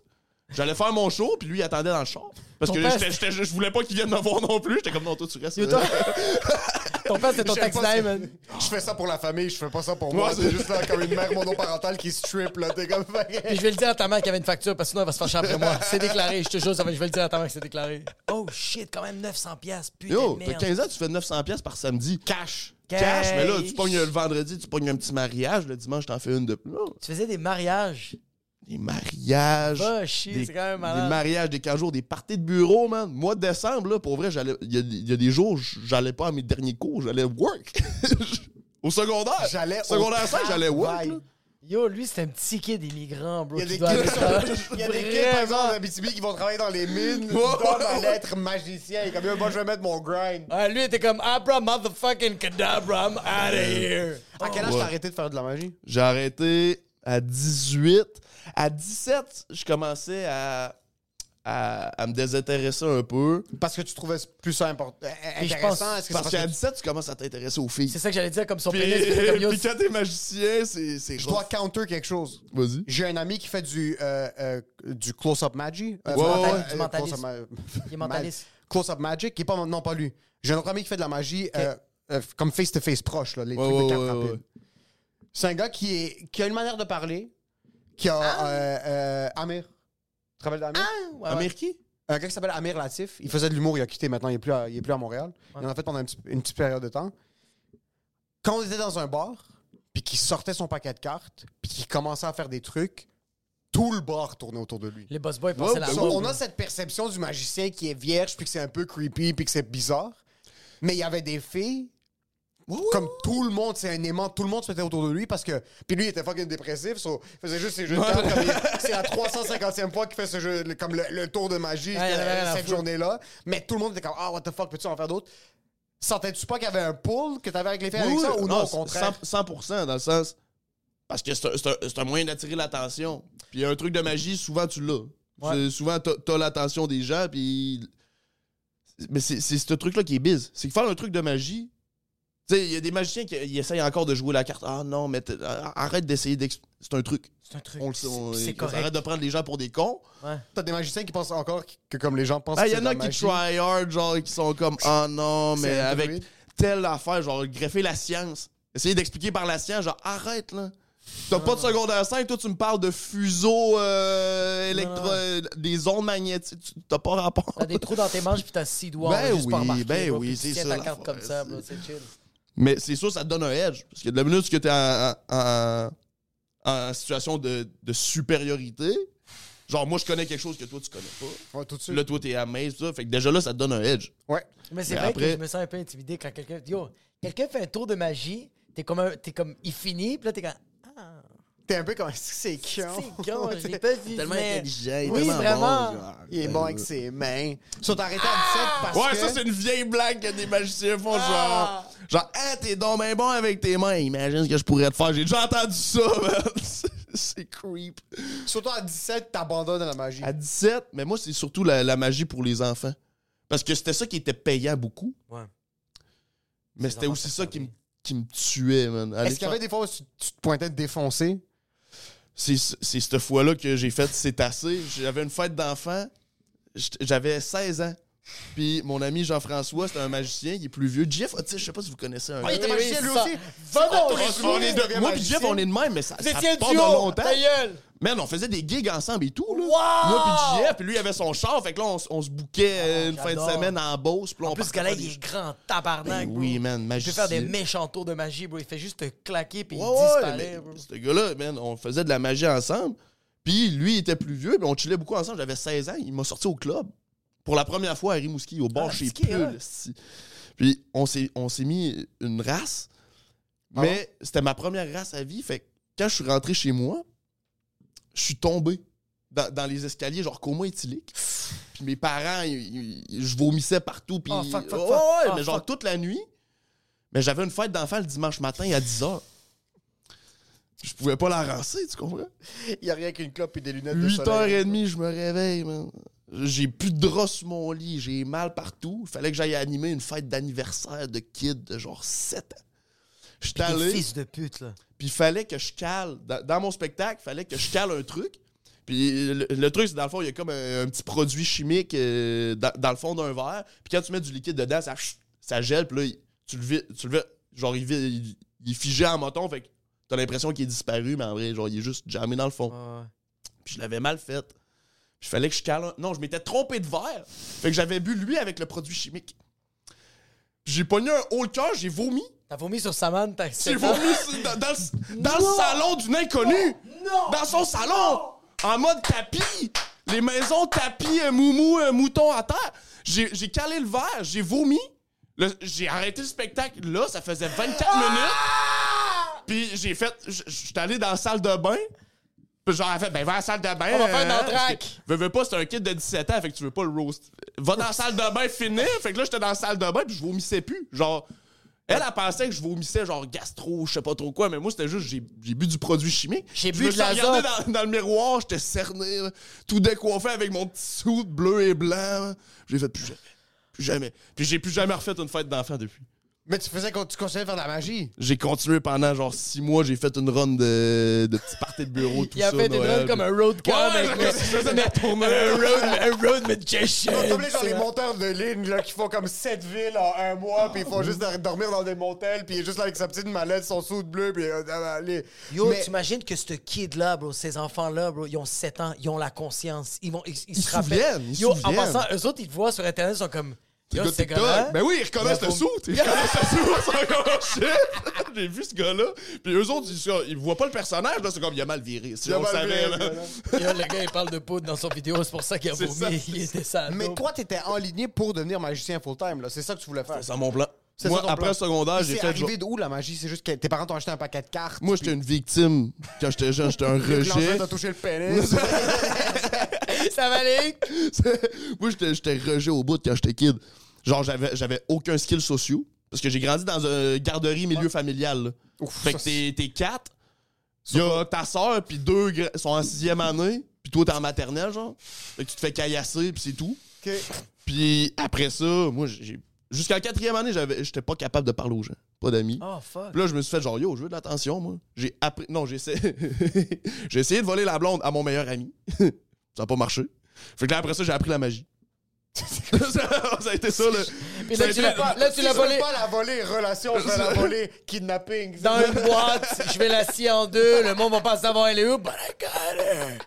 J'allais faire mon show, puis lui, il attendait dans le char. Parce Ton que père, j'étais- j'étais- je voulais pas qu'il vienne me voir non plus. J'étais comme, non, toi, tu restes. Ton père, c'est ton J'aime pas ça. man. Je fais ça pour la famille, je fais pas ça pour moi. C'est juste là comme une mère monoparentale qui strip là. T'es comme. Puis je vais le dire à ta mère qu'il y avait une facture parce que sinon elle va se fâcher après moi. C'est déclaré, je te jure, ça va- je vais le dire à ta mère que c'est déclaré. Oh shit, quand même 900 pièces, putain Yo, de t'as merde. 15 ans, tu fais 900 pièces par samedi. Cash. Cash, mais là, tu pognes le vendredi, tu pognes un petit mariage. Le dimanche, t'en fais une de plus. Non, Tu faisais des mariages? Des mariages. Oh shit, des, c'est quand même des mariages, des 15 jours, des parties de bureau, man. Mois de décembre, là, pour vrai, j'allais. Il y, a- il y a des jours, j'allais pas à mes derniers cours, j'allais work. au secondaire. J'allais au Secondaire 5, j'allais work. Yo, lui, c'est un petit kid immigrant, bro. Il y a qui des kids, il y a des kids, par exemple, en Abitibi qui vont travailler dans les mines. Allait être magicien. Il est comme, yo, moi, je vais mettre mon grind. Ah, lui, il était comme Abra motherfucking Kadabra, I'm out of here. À quel âge Ouais. t'as arrêté de faire de la magie? J'ai arrêté à 18. À 17, je commençais à, à, à me désintéresser un peu. Parce que tu trouvais plus ça important. intéressant. pense- Est-ce que Parce qu'à que 17, tu commences à t'intéresser aux filles. C'est ça que j'allais dire, comme son Puis, pénis. c'était comme, yo, puis quand t'es magicien, c'est c'est je dois counter quelque chose? Vas-y. J'ai un ami qui fait du, euh, euh, du close-up magic. Euh, Ouais, mental- ouais, ouais. euh, Du mentalisme. close-up ma- Il est mentaliste. Close-up magic, qui est pas, non, pas lui. J'ai un autre ami qui fait de la magie euh, euh, comme face-to-face proche, là, les Ouais, trucs ouais, de cartes ouais, rapides. ouais. C'est un gars qui, est, qui a une manière de parler, qui a euh, euh, Amir. Tu te rappelles d'Amir? Ouais, ouais. Amir qui? Un gars qui s'appelle Amir Latif. Il faisait de l'humour, il a quitté maintenant, il est plus à, il est plus à Montréal. Il en a fait pendant une petite période de temps. Quand on était dans un bar, puis qu'il sortait son paquet de cartes, puis qu'il commençait à faire des trucs, tout le bar tournait autour de lui. Les boss boys passaient Ouais, la ben roue. on a cette perception du magicien qui est vierge, puis que c'est un peu creepy, puis que c'est bizarre. Mais il y avait des filles, comme tout le monde, c'est un aimant, tout le monde se mettait autour de lui parce que. Puis lui, il était fucking dépressif, so, il faisait juste ses jeux de cartes. comme il- C'est la 350e fois qu'il fait ce jeu, le- comme le, le tour de magie Ouais, il y en avait rien à cette foutre. journée-là. Mais tout le monde était comme, ah, what the fuck, peux-tu en faire d'autres? Sentais-tu pas qu'il y avait un pull que t'avais avec les filles avec ça ou non, au contraire? 100%, 100% dans le sens. Parce que c'est un, c'est un- c'est un moyen d'attirer l'attention. Puis un truc de magie, souvent tu l'as. Ouais. C'est- Souvent t'as t'as l'attention des gens, puis. Mais c'est c'est ce truc-là qui est biz. C'est que faire un truc de magie. Tu sais, il y a des magiciens qui ils essayent encore de jouer la carte. Ah non, mais arrête d'essayer d'ex... C'est un truc. C'est un truc. On le sait. on- C'est correct. Arrête de prendre les gens pour des cons. Ouais. T'as des magiciens qui pensent encore que comme les gens pensent Ah, que il y en a qui try hard, genre, qui sont comme, ah non, mais avec telle affaire, genre, greffer la science. Essayer d'expliquer par la science, genre, arrête, là. T'as pas de secondaire 5, toi, tu me parles de fuseaux euh, électro... euh, des ondes magnétiques. Tu- T'as pas rapport. T'as des trous dans tes manches puis t'as six doigts. Ben juste pas oui, ben oui, c'est ça, ta carte comme ça, c'est chill. Mais c'est sûr, ça te donne un edge. Parce que de la minute que t'es en, en, en situation de, de supériorité, genre, moi, je connais quelque chose que toi, tu connais pas. Ouais, tout de suite. Là, toi, t'es amazed, tout ça. Fait que déjà là, ça te donne un edge. Ouais. Mais c'est vrai après- que je me sens un peu intimidé quand quelqu'un. Yo, quelqu'un fait un tour de magie, t'es comme, un- t'es comme. Il finit, puis là, t'es comme. Ah, T'es un peu comme c'est con? c'est con, je l'ai pas vu. Tellement intelligent, il est Oui, tellement vraiment. bon, genre. Il est bon avec ses mains. Ils sont arrêtés à 17 parce Ouais, que... ça, c'est une vieille blague que des magiciens font, genre. Genre, ah, t'es donc ben bon avec tes mains. Imagine ce que je pourrais te faire. J'ai déjà entendu ça, man. C'est- creep. Surtout à 17, t'abandonnes la magie. À 17, mais moi, c'est surtout la, la magie pour les enfants. Parce que c'était ça qui était payant beaucoup. Ouais. Mais c'était aussi ça qui me, qui me tuait, man. Est-ce qu'il y avait des fois où tu, tu te pointais de défoncer? C'est cette fois-là que j'ai fait C'est assez. J'avais une fête d'enfant. J'avais 16 ans. Puis mon ami Jean-François, c'était un magicien, il est plus vieux. Jeff, ah, tu sais, je sais pas si vous connaissez un Ah, il était magicien lui aussi? Va On moi puis magicien. Jeff, on est de même, mais ça, ça duo, longtemps. Man, on faisait des gigs ensemble et tout, là. Wow! Moi puis Jeff, puis lui, il avait son char, fait que là, on, on se bouquait euh, une fin de semaine en Beauce. puis là, En on plus, ce gars-là, il des- est grand tabarnak. Ben oui, man, Il peut magicien. faire des méchants tours de magie, bro. Il fait juste te claquer puis Ouais, il ouais, disparaît, bro. Ce gars-là, man, on faisait de la magie ensemble. Puis lui, il était plus vieux, puis on chillait beaucoup ensemble. J'avais 16 ans, il m'a sorti au club. Pour la première fois à Rimouski, au Ah, chez ski, Pull. ouais. esti. Puis on s'est, on s'est mis une race. Ah Mais c'était ma première race à vie. Fait que quand je suis rentré chez moi, je suis tombé dans, dans les escaliers, genre coma éthylique. Puis mes parents, ils- ils- je vomissais partout. Puis, Oh, fuck, fuck, ouais, Oh, mais genre toute la nuit. Mais j'avais une fête d'enfant le dimanche matin à 10h. Je pouvais pas la rancer, tu comprends? Il y a rien qu'une clope et des lunettes de soleil. 8h30, je me réveille, man. J'ai plus de draps sur mon lit, j'ai mal partout. Il fallait que j'aille animer une fête d'anniversaire de kid de genre 7 ans. J'étais allé, fils de pute, là. puis il fallait que je cale. Dans, dans mon spectacle, il fallait que je cale un truc. Puis le, le truc, c'est dans le fond, il y a comme un, un petit produit chimique euh, dans, dans le fond d'un verre. Puis quand tu mets du liquide dedans, ça, ça gèle. Puis là, il- tu le vis, tu le vis- genre, il, vit- il- il est figé en moton. Fait que t'as l'impression qu'il est disparu, mais en vrai, genre, il est juste jammé dans le fond. Puis je l'avais mal fait. Il fallait que je cale un... Non, je m'étais trompé de verre. Fait que j'avais bu lui avec le produit chimique. J'ai pogné un haut le cœur, j'ai vomi. T'as vomi sur Saman, t'as J'ai vomi sur- dans, dans le, dans le salon d'une inconnue. Dans son salon. En mode tapis. Les maisons tapis, un moumou, un mouton à terre. J'ai calé le verre, j'ai vomi. J'ai arrêté le spectacle là, ça faisait 24 minutes. Puis j'ai fait. Suis allé dans la salle de bain. Puis genre, elle a fait, ben va à la salle de bain. On va faire une euh, entraque. Veux, veux pas, c'est un kid de 17 ans, fait que tu veux pas le roast. Va dans la salle de bain, finir. Fait que là, j'étais dans la salle de bain, puis je vomissais plus. Genre, elle, elle pensait que je vomissais genre gastro, je sais pas trop quoi, mais moi, c'était juste, j'ai j'ai bu du produit chimique. J'ai bu me de l'azote. dans, dans le miroir, j'étais cerné, là, tout décoiffé avec mon petit soude bleu et blanc. là. J'ai fait plus jamais. Plus jamais. Puis j'ai plus jamais refait une fête d'enfant depuis. Mais tu faisais tu continuais à faire de la magie? J'ai continué pendant genre six mois, j'ai fait une run de, de petits parties de bureau, tout Il a ça. fait une run comme un road Ouais, avec ouais, un road, un road magician. Comme les, genre, les monteurs de ligne là, qui font comme 7 villes en un mois, puis ils font juste dormir dans des motels, puis il est juste là avec sa petite mallette, son soude bleu, puis euh, les- Yo, Mais- t'imagines que ce kid-là, bro, ces enfants-là, bro, ils ont 7 ans, ils ont la conscience. Ils vont, ils, ils Ils se se rappellent. souviennent, ils se Yo, en passant, eux autres, ils te voient sur Internet, ils sont comme. Yo, TikTok. gars-là. Ben oui, ils reconnaissent Mais le sou. Ils reconnaissent le sou, c'est encore shit. J'ai vu ce gars-là. Puis eux autres, ils, ils voient pas le personnage. Là, c'est comme, il a mal viré. Si on le savait, là. Yo, le gars, il parle de poudre dans son vidéo, c'est pour ça qu'il a vomi. Il était sale. Mais toi, t'étais enligné pour devenir magicien full-time, là. C'est ça que tu voulais faire. C'est ça mon plan. C'est Moi, ça après plan. secondaire, j'ai C'est fait. arrivé genre- d'où la magie? C'est juste que tes parents t'ont acheté un paquet de cartes. Moi, j'étais une victime. Quand j'étais jeune, j'étais un rejet. t'a touché le pénis. Ça va aller? Moi, j'étais j'étais rejet au bout quand j'étais kid. Genre, j'avais j'avais aucun skill sociaux. Parce que j'ai grandi dans une garderie milieu familial. Ouf, Fait que t'es t'es quatre. Y a ta soeur, puis deux sont en sixième année. Puis toi, t'es en maternelle, genre. Fait que tu te fais caillasser, puis c'est tout. Ok. Puis après ça, moi, j'ai. Jusqu'à la quatrième année, j'avais, j'étais pas capable de parler aux gens. Pas d'amis. Oh, fuck. Puis là, je me suis fait genre, yo, je veux de l'attention, moi. J'ai appris. Non, j'ai essayé. j'ai essayé de voler la blonde à mon meilleur ami. ça a pas marché. Fait que là, après ça, j'ai appris la magie. ça, ça a été ça, le. Puis ça a là, tu été- l'as là, tu l'as volé pas la voler relation, je veux la voler kidnapping. dans une boîte. Je vais la scier en deux. Le monde va pas savoir elle est où. But I got her.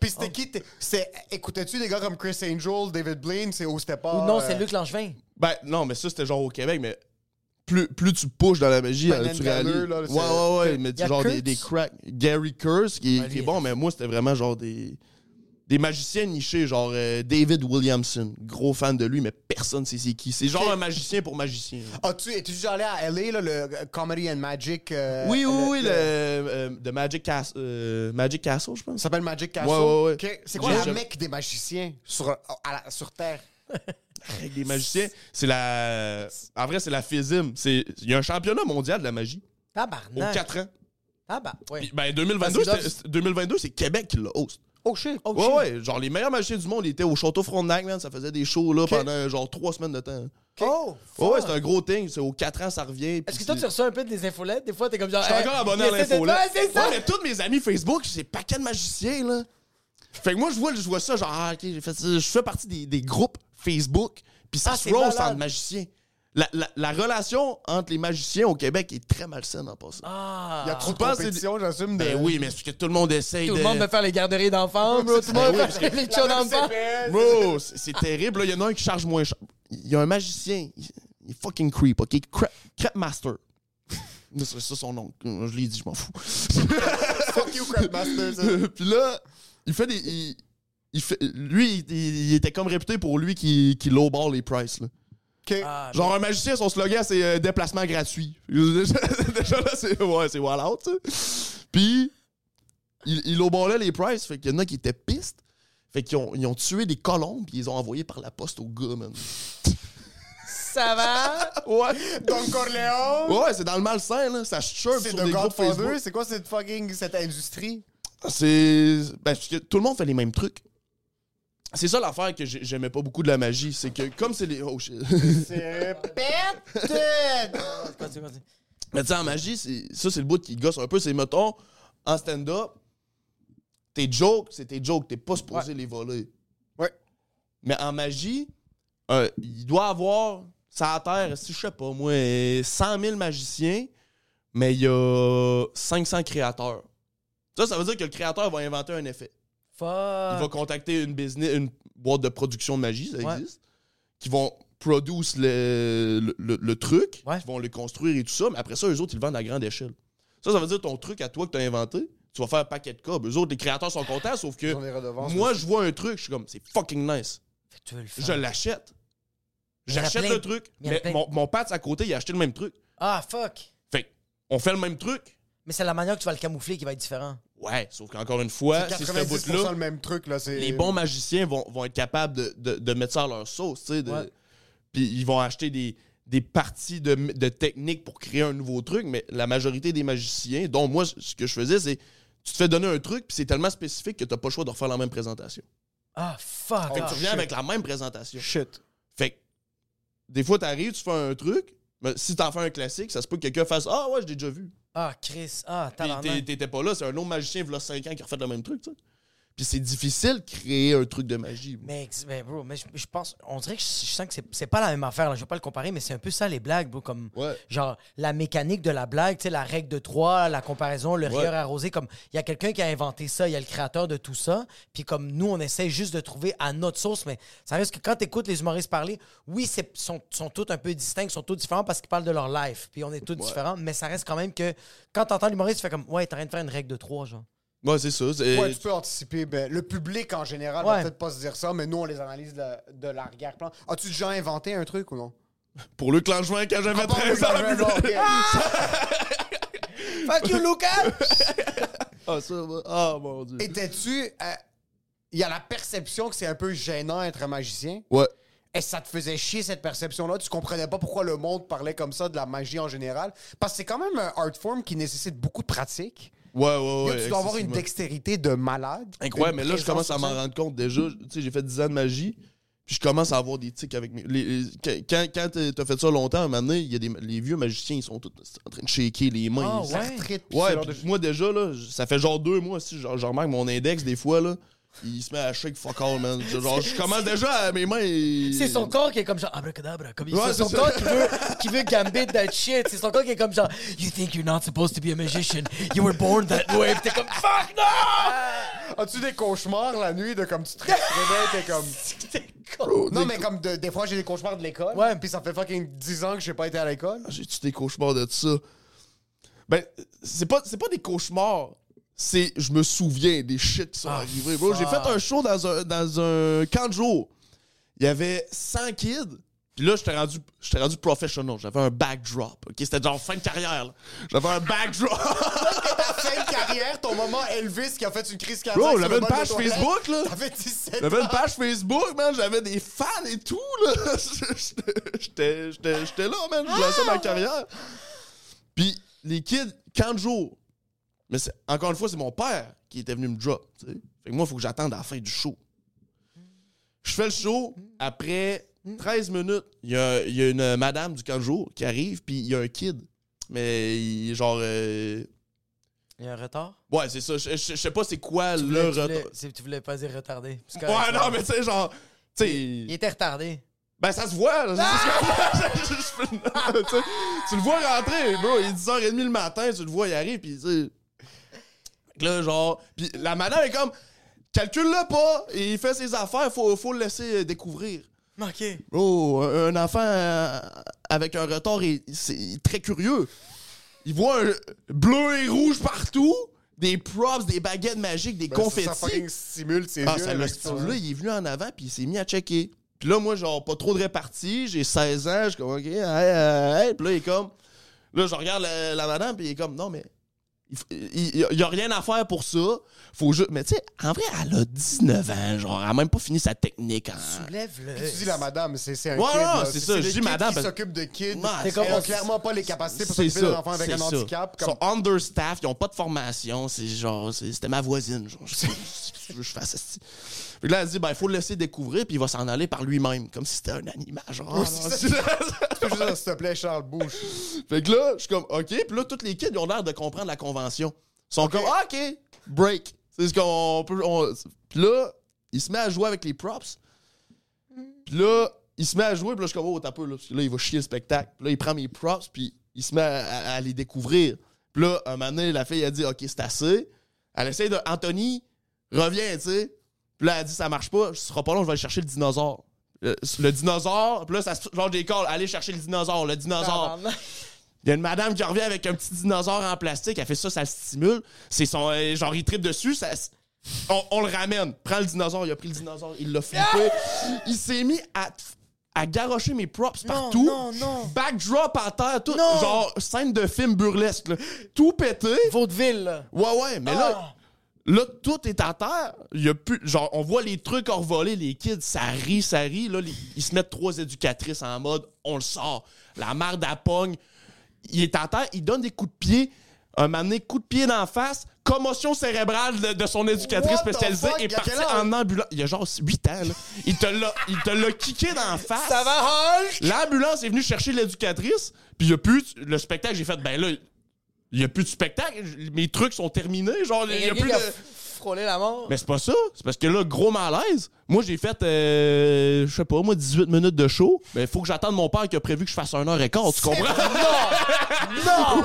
Puis c'était qui t'es- c'est écoutais-tu des gars comme Chris Angel, David Blaine, c'est où c'était pas Ou non, euh, c'est Luc Langevin. Ben, non, mais ça, c'était genre au Québec, mais plus, plus tu pushes dans la magie, Ben, euh, tu réalises. Là, ouais, ouais, ouais, mais genre des, Kurtz. des cracks. Gary Kurtz, qui, est- qui bon, mais moi, c'était vraiment genre des. Des magiciens nichés, genre euh, David Williamson. Gros fan de lui, mais personne sait c'est qui. C'est genre un magicien pour magicien. As-tu es-tu déjà allé à LA là, le euh, Comedy and Magic euh, oui, oui, oui, le- le, euh, The Magic, Cas- euh, Magic Castle, je pense. Ça s'appelle Magic Castle. Ouais, ouais, ouais. C'est quoi jamais- mecque des magiciens sur, à la- sur Terre? Avec des magiciens, c'est la. En vrai, c'est la. C'est- Il y a un championnat mondial de la magie. Aux Tabarnak. 4 ans. Ah bah, ouais. Puis, Ben, 2022, Parce que c'était- 2022, c'est Québec qui l'a host. Oh shit. Oh, Ouais, shit. ouais. Genre, les meilleurs magiciens du monde ils étaient au Château Frontenac, man. Ça faisait des shows, là, pendant genre trois semaines de temps. Oh, Ouais, ouais, fuck. c'est un gros thing. C'est aux 4 ans, ça revient. puis Est-ce que toi, c'est- tu reçois un peu des infolettes? Des fois, t'es comme genre. Je suis hey, encore abonné à essaie de- l'info, là. Ouais, c'est ça. Ouais, mais tous mes amis Facebook, c'est paquet de magiciens, là. Fait que moi, je vois, je vois ça, genre, ah, ok, j'ai fait ça. Je fais partie des, des groupes Facebook, puis ça Ah, se c'est roast malade. entre magiciens. La, la, la relation entre les magiciens au Québec est très malsaine en passant. Ah. Il y a trop de Tu penses que compétition, j'assume. de- Ben oui, mais c'est que tout le monde essaye Tout de... le monde veut faire les garderies d'enfants, bro. Tout le Ben monde veut parce faire que- les shows d'enfants. Bro, c'est c'est terrible. là. Il y en a un qui charge moins cher. Il y a un magicien. Il, il est fucking creep, OK? Crep Master. C'est ça son nom. Je l'ai dit, je m'en fous. Fuck you, Crapmasters. hein. Puis là, il fait des. Il, il fait, lui, il, il était comme réputé pour lui qui, qui lowball les prices. Là. Ah, Genre, un magicien, son slogan, c'est euh, déplacement gratuit. Déjà, déjà, là, c'est ouais, c'est wall out. ça. Puis, il, il lowballait les prices. Fait qu'il y en a qui étaient pistes. Fait qu'ils ont, ils ont tué des colombes, puis ils les ont envoyés par la poste au gars, man. Ça va? Ouais. Don Corleone? Ouais, c'est dans le malsain, là. Ça C'est sur de des groupes. Facebook. C'est quoi cette fucking cette industrie? C'est. Ben, parce que tout le monde fait les mêmes trucs. C'est ça l'affaire que j'ai- j'aimais pas beaucoup de la magie. C'est que, comme c'est les. Oh shit. C'est. Mais tu sais, en magie, c'est- ça, c'est le bout qui gosse un peu. C'est, mettons, en stand-up, tes jokes, c'est tes jokes. T'es pas supposé les voler. Ouais. Mais en magie, euh, il doit avoir, ça à terre, si je sais pas, moi, 100 000 magiciens, mais il y a 500 créateurs. Ça, ça veut dire que le créateur va inventer un effet. Il va Fuck. contacter une business, une boîte de production de magie, ça Ouais. existe, qui vont produce le, le, le- le truc, Ouais. qui vont le construire et tout ça, mais après ça, eux autres, ils le vendent à grande échelle. Ça, ça veut dire ton truc à toi que tu as inventé, tu vas faire un paquet de cob. Eux autres, les créateurs sont contents, sauf que moi, je vois un truc, je suis comme, c'est fucking nice. Fait que tu veux le faire. Je l'achète. J'achète le truc, mais mon, mon pâte à côté, il a acheté le même truc. Ah, fuck. Fait on fait le même truc. Mais c'est la manière que tu vas le camoufler qui va être différent. Ouais, sauf qu'encore une fois, C'est ce 90% bout-là. le même truc, là. les bons magiciens vont, vont être capables de, de- de mettre ça à leur sauce, Ouais. Puis ils vont acheter des, des parties de, de techniques pour créer un nouveau truc, mais la majorité des magiciens, dont moi, ce que je faisais, c'est tu te fais donner un truc, puis c'est tellement spécifique que t'as pas le choix de refaire la même présentation. Ah, fuck. Fait que Ah, tu reviens shit. avec la même présentation. Shit. Fait que des fois, t'arrives, tu fais un truc, mais si t'en fais un classique, ça se peut que quelqu'un fasse Ah ouais, je l'ai déjà vu. Ah, Chris. Ah, Puis tabarnak. t'étais pas là, c'est un autre magicien, il 5 ans, qui a refait le même truc, tu sais. Puis c'est difficile de créer un truc de magie. Mais, mais bro, mais je, je pense, on dirait que je, je sens que c'est- c'est pas la même affaire. Là. Je vais pas le comparer, mais c'est un peu ça les blagues, bro. Comme, Ouais. genre, la mécanique de la blague, tu sais, la règle de 3, la comparaison, le Ouais. rieur arrosé. Comme, il y a quelqu'un qui a inventé ça, il y a le créateur de tout ça. Puis comme nous, on essaie juste de trouver à notre sauce, mais ça reste que quand tu écoutes les humoristes parler, oui, ils sont, sont tous un peu distincts, sont tous différents parce qu'ils parlent de leur life. Puis on est tous différents, mais ça reste quand même que quand t'entends l'humoriste, tu fais comme, ouais, t'es en train de faire une règle de 3, genre. Ouais, c'est ça. Ouais, tu peux anticiper. Ben, le public en général Ouais. va peut-être pas se dire ça, mais nous, on les analyse de, de l'arrière-plan. As-tu déjà inventé un truc ou non? Pour le clan juin, quand j'avais Ah, bon, 13 le ans. Fuck you, Lucas! Ah, ça, va. Ah, mon Dieu. Étais-tu. euh, Il y a la perception que c'est un peu gênant être un magicien? Ouais. Que ça te faisait chier cette perception-là? Tu comprenais pas pourquoi le monde parlait comme ça de la magie en général? Parce que c'est quand même un art form qui nécessite beaucoup de pratique. Ouais, ouais, ouais. tu dois avoir une dextérité de malade. Incroyable, mais là, je commence à m'en rendre compte déjà. Tu sais, j'ai fait 10 ans de magie. Puis je commence à avoir des tics avec mes. les- les- quand quand- t'as fait ça longtemps, à un moment donné, il y a des, les vieux magiciens, ils sont tous en train de shaker les mains. Ah, Ils- ouais? Ouais, puis de- moi déjà, là, ça fait genre deux mois si je, je remarque mon index des fois, là, il se met à shake fuck all, man. Genre, je commence déjà à mes mains. et- C'est son corps qui est comme genre abracadabra. Comme il- Ouais, c'est son corps qui veut, qui veut gambit that shit. C'est son corps qui est comme genre You think you're not supposed to be a magician. You were born that way. T'es comme Fuck no! As-tu des cauchemars la nuit de comme tu te réveilles, t'es comme. Non, mais comme de- des fois, j'ai des cauchemars de l'école. Ouais. Puis ça fait fucking 10 ans que j'ai pas été à l'école. Ah, J'ai-tu des cauchemars de ça? Ben, c'est pas, c'est pas des cauchemars. C'est, je me souviens des shit qui sont Ah, arrivés. Bro, j'ai fait un show dans un, dans un camp de jour. Il y avait 100 kids. Puis là, j'étais rendu, j'étais rendu professional. J'avais un backdrop. OK? C'était genre fin de carrière. là. J'avais un backdrop. Ta fin de carrière, ton moment Elvis qui a fait une crise cardiaque. Bro, j'avais une page. Facebook, là. T'avais 17 J'avais une page Facebook, man. J'avais des fans et tout, là. J'étais j'étais- j'étais là, man. Je lançais ma carrière. Puis les kids, 40 jours. Mais encore une fois, c'est mon père qui était venu me drop. Fait que moi, il faut que j'attende à la fin du show. Je fais le show. Après 13 minutes, il y a, y a une madame du camp de jour qui arrive, puis il y a un kid. Mais il est genre. euh, Il y a un retard? Ouais, c'est ça. Je je- je sais pas c'est quoi Tu le voulais, retard. tu voulais pas dire retardé. Ouais, non, ça. mais tu sais, genre. Il était retardé. Ben, ça se voit, là. Tu le vois rentrer, bro. Il est 10h30 le matin, tu le vois, il arrive, pis tu sais. Fait que Là, genre. Pis la madame est comme. Calcule-le pas, et il fait ses affaires, faut, faut le laisser euh, découvrir. OK. Bro, un enfant euh, avec un retard, est, c'est très curieux. Il voit un bleu et rouge partout, des props, des baguettes magiques, des Ben, ça, confettis. Ça fucking stimule ses Ah, yeux. ça avec ça. stimulé. Il est venu en avant, puis il s'est mis à checker. Puis là, moi, genre, pas trop de répartie. J'ai 16 ans. Je suis comme, OK, hey, hey, hey. Puis là, il est comme... Là, je regarde la, la madame, puis il est comme, non, mais... Il, f- il- il y a rien à faire pour ça. Faut juste... Mais tu sais, en vrai, elle a 19 ans, genre. Elle a même pas fini sa technique. en- Soulève-le. Tu dis la madame, c'est c'est un Ouais, kid. ouais, là. c'est ça, je dis madame qui parce- s'occupent de kids. Ouais, Ils c'est ont comme- clairement pas les capacités pour C'est s'occuper d'un enfant avec un ça. handicap. Ils Comme... sont understaffed, ils ont pas de formation. C'est genre, c'était ma voisine. Genre, je sais pas ce que tu veux que je fasse. Que là, elle dit, ben, il faut le laisser découvrir, puis il va s'en aller par lui-même, comme si c'était un animal. Genre, c'est. Tu peux juste s'il te plaît, Charles, bouge. Fait que là, je suis comme, OK. Puis là, tous les kids, ils ont l'air de comprendre la convention. Ils sont comme, ah, OK, break. C'est ce qu'on peut. on- Puis là, il se met à jouer avec les props. Puis là, il se met à jouer, puis là, je suis comme, oh, t'as peu, là. Parce que là, il va chier le spectacle. Puis là, il prend mes props, puis il se met à, à- à les découvrir. Puis là, un moment donné, la fille a dit, OK, c'est assez. Elle essaie de. Anthony, reviens, tu sais. Puis là, elle dit, ça marche pas. Ce sera pas long, je vais aller chercher le dinosaure. Le, le dinosaure, puis là, ça se- genre des calls, allez chercher le dinosaure, le dinosaure. Il y a une madame qui revient avec un petit dinosaure en plastique, elle fait ça, ça le stimule. C'est son. euh, genre, il tripe dessus, ça. On, on le ramène. Prends le dinosaure, il a pris le dinosaure, il l'a flippé. Il s'est mis à, à garocher mes props partout. non, non. Backdrop à terre, tout. Genre, scène de film burlesque, là. Tout pété. Vaudeville, là. Ouais, ouais, mais là. Là, tout est à terre. Il y a plus. Genre, on voit les trucs envolés, les kids, ça rit, ça rit. Là, les- ils se mettent trois éducatrices en mode on le sort. La mère d'Apogne, il est à terre, il donne des coups de pied. Un moment donné, coup de pied d'en face, commotion cérébrale de, de son éducatrice What spécialisée a parti en ambulance. Il y a genre 8 ans, là. Il te l'a, il te l'a kické d'en face. Ça va, Hulk? L'ambulance est venue chercher l'éducatrice, puis il a plus. Le spectacle, j'ai fait, ben là, il y a plus de spectacle. Mes trucs sont terminés. Genre, il y a plus de. frôlé la mort. Mais c'est pas ça. C'est parce que là, gros malaise. Moi, j'ai fait, euh, je sais pas, moi, 18 minutes de show. Mais il faut que j'attende mon père qui a prévu que je fasse un heure et quart, tu comprends? Non!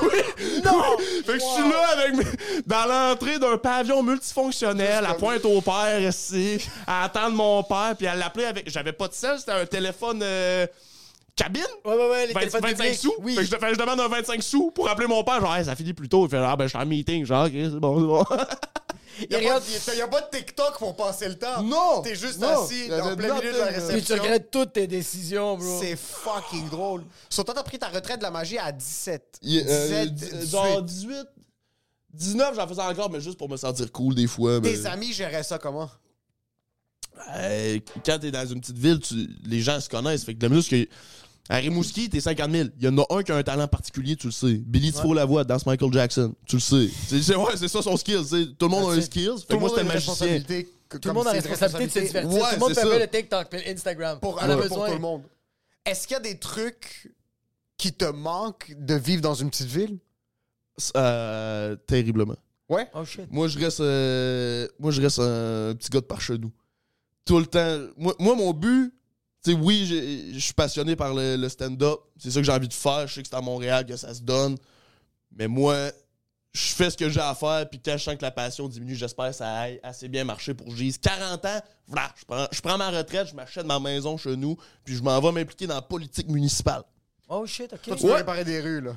Non! Fait que je suis là avec mes- dans l'entrée d'un pavillon multifonctionnel à pointe au père ici, à attendre mon père, puis à l'appeler avec. J'avais pas de sel, c'était un téléphone euh, cabine? Ouais, ouais, ouais, les 20 téléphones 25 publics. sous? Oui. Fait que je, fais- je demande un 25 sous pour appeler mon père. Genre, Hey, ça finit plus tôt. Il fait, ah, ben, je suis en meeting. Genre, ok, c'est bon, c'est bon. Il n'y a, regarde- pas- y a pas de TikTok pour passer le temps. Non! T'es juste Non! assis en plein milieu de la là. Puis tu réception. regrettes toutes tes décisions, bro. C'est fucking drôle. Sur toi, t'as pris ta retraite de la magie à 17. Il- euh, 17, dix- 18. genre 18, 19, j'en faisais encore, mais juste pour me sentir cool des fois. mais- Tes amis géraient ça comment? Euh, quand t'es dans une petite ville, tu- les gens se connaissent. Fait que de plus que. À Rimouski, t'es 50 000. Il y en a un qui a un talent particulier, tu le sais. Billy Tifo la voix, danse Michael Jackson. Tu le sais. C'est, c'est- ouais, c'est ça son skill. Tout le monde a un skill. Tout le moi, monde a une responsabilité. Tout le monde a responsabilité de se divertir. Ouais, tout le monde c'est peut faire le TikTok puis Instagram. Pour, a pour besoin. tout le monde. Est-ce qu'il y a des trucs qui te manquent de vivre dans une petite ville? Euh, terriblement. Ouais? Oh shit. Moi, je reste, euh, moi, je reste un petit gars de par chez nous. Tout le temps. Moi, moi mon but, tu sais, oui, j'ai- je suis passionné par le, le stand-up. C'est ça que j'ai envie de faire. Je sais que c'est à Montréal que ça se donne. Mais moi, je fais ce que j'ai à faire. Puis quand je sens que la passion diminue, j'espère que ça aille assez bien marcher pour que je dise 40 ans. Voilà, je prends, je prends ma retraite, je m'achète ma maison chez nous. Puis je m'en vais m'impliquer dans la politique municipale. Oh shit, ok. Toi, tu veux réparer des rues, là.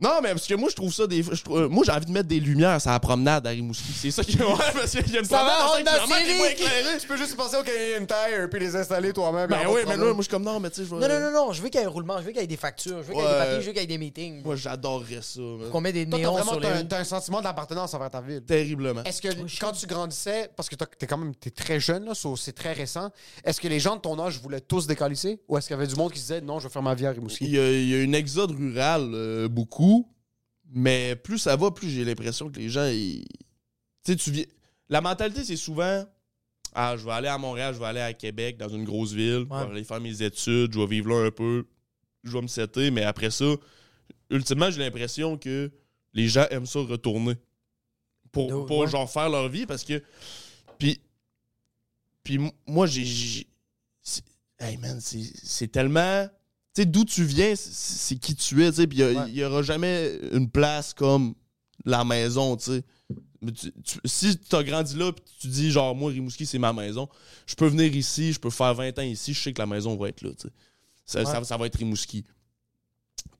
Non, mais parce que moi, je trouve ça des. je trouve- euh, moi, j'ai envie de mettre des lumières sur la promenade à Rimouski. C'est ça qui. Ouais, parce qu'il y a une Ça va, promenade à Honda 5 kilomètres qui est éclairée. Tu peux juste passer au Canadian Tire puis les installer toi-même. Ben oui, mais là, moi, je suis comme non, mais tu sais, je vais. Non, non, non, non, je veux qu'il y ait un roulement, je veux qu'il y ait des factures, je veux qu'il y ait des papiers, je veux qu'il y ait des meetings. Moi, j'adorerais ça. Qu'on met des néons vraiment sur les t'as- un sentiment d'appartenance envers ta ville. Terriblement. Est-ce que quand tu grandissais, parce que t'es quand même t'es très jeune, là, c'est très récent, est-ce que les gens de ton âge voulaient tous décalisser? Ou est-ce qu'il y avait du monde qui se disait non, je vais faire ma vie à Il Rimouski? y, a, il y a une exode rurale, euh, Mais plus ça va, plus j'ai l'impression que les gens. ils- Tu sais, tu viens. La mentalité, c'est souvent. Ah, je vais aller à Montréal, je vais aller à Québec, dans une grosse ville, je Ouais. vais aller faire mes études, je vais vivre là un peu, je vais me setter, mais après ça, ultimement, j'ai l'impression que les gens aiment ça retourner. Pour, pour ouais. genre faire leur vie parce que. Puis. Puis moi, j'ai. Hey man, c'est tellement. Tu sais, d'où tu viens, c'est- qui tu es, tu sais. Puis il n'y aura jamais une place comme la maison, tu sais. Mais tu- tu- si tu as grandi là, puis tu dis, genre, moi, Rimouski, c'est ma maison, je peux venir ici, je peux faire 20 ans ici, je sais que la maison va être là, tu sais. Ça, ça- Ouais. ça va être Rimouski.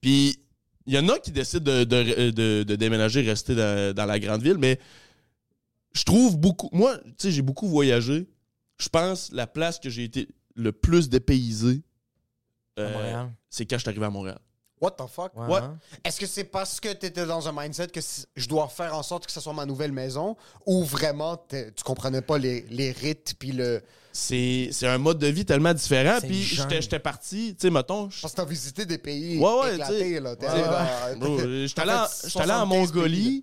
Puis, il y en a qui décident de, de- de- de déménager, rester dans, dans la grande ville, mais je trouve beaucoup. Moi, tu sais, j'ai beaucoup voyagé. Je pense la place que j'ai été le plus dépaysé, À euh, Montréal. c'est quand je suis arrivé à Montréal. What the fuck? Ouais, ouais. hein. Est-ce que c'est parce que t'étais dans un mindset que je dois faire en sorte que ce soit ma nouvelle maison ou vraiment tu comprenais pas les, les rites puis le. C'est c'est un mode de vie tellement différent. Puis j'étais j'étais parti, tu sais, mettons. je- Parce que t'as visité des pays Ouais, ouais, éclatés, t'sais. là. J'étais allé, en- En fait, j'étais allé en 75 Mongolie.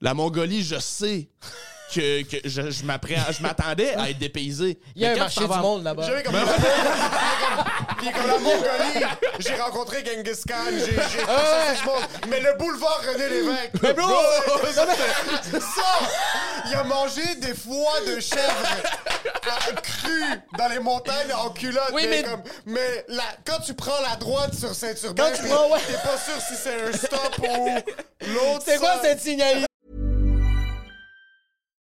La Mongolie, je sais que, que je, je m'apprends- je m'attendais à être dépaysé. Il y a un marché du monde là-bas. J'avais comme, Puis comme la Mongolie, j'ai rencontré Genghis Khan, j'ai j'ai Ah monde. Mais le boulevard René Lévesque. Mais bro, ça, il a mangé des foies de chèvre crus dans les montagnes en culotte. Oui, mais- comme, mais la- quand tu prends la droite sur Saint-Urbain, ouais. t'es pas sûr si c'est un stop ou l'autre. c'est quoi cette signalité?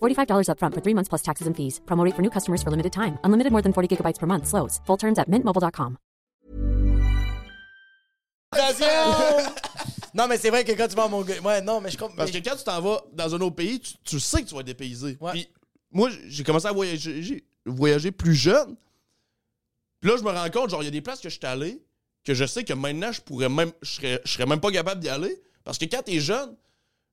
$45 upfront for three months plus taxes and fees. Promo rate for new customers for limited time. Unlimited more than 40 gigabytes per month. Slows. Full terms at mintmobile.com. non, mais c'est vrai que quand tu vas en Mongolie. Ouais, non, mais je comprends. Parce que quand tu t'en vas dans un autre pays, tu, tu sais que tu vas être dépaysé. Ouais. Puis moi, j'ai commencé à voyager, plus jeune. Puis là, je me rends compte, genre, il y a des places que je suis allé, que je sais que maintenant, je pourrais même, je serais, je serais même pas capable d'y aller. Parce que quand t'es jeune,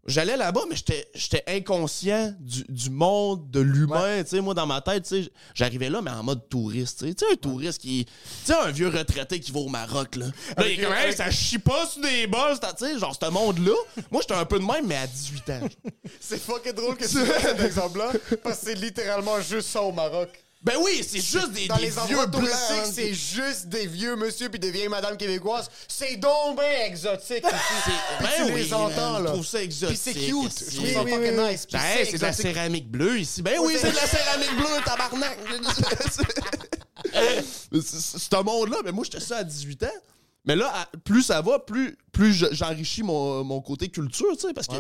j'allais là-bas, mais j'étais, inconscient du, du monde, de l'humain. Tu sais, moi, dans ma tête, tu sais, j'arrivais là, mais en mode touriste. Tu sais, un touriste qui. Tu sais, un vieux retraité qui va au Maroc, là. Là, il est comme, Hey, ça chie pas sur des bosses, tu sais, genre, ce monde-là. Moi, j'étais un peu de même, mais à 18 ans. C'est fucking drôle que tu fasses cet exemple-là, parce que c'est littéralement juste ça au Maroc. Ben oui, c'est juste des, Dans des les vieux blancs. touristiques, c'est juste des vieux monsieur puis des vieilles madames québécoises. C'est donc bien exotique. ici. Puis Ben tu oui, les entends, là. Je trouve ça exotique. Puis c'est cute. c'est- Je trouve ça Oui, fucking nice. Puis Ben, c'est de la exotique. céramique bleue ici. Ben oui, c'est de la céramique bleue, tabarnak. C'est- c'est un monde-là, mais moi, j'étais ça à 18 ans. Mais là, à- plus ça va, plus, plus je- j'enrichis mon, mon côté culture, tu sais, parce que,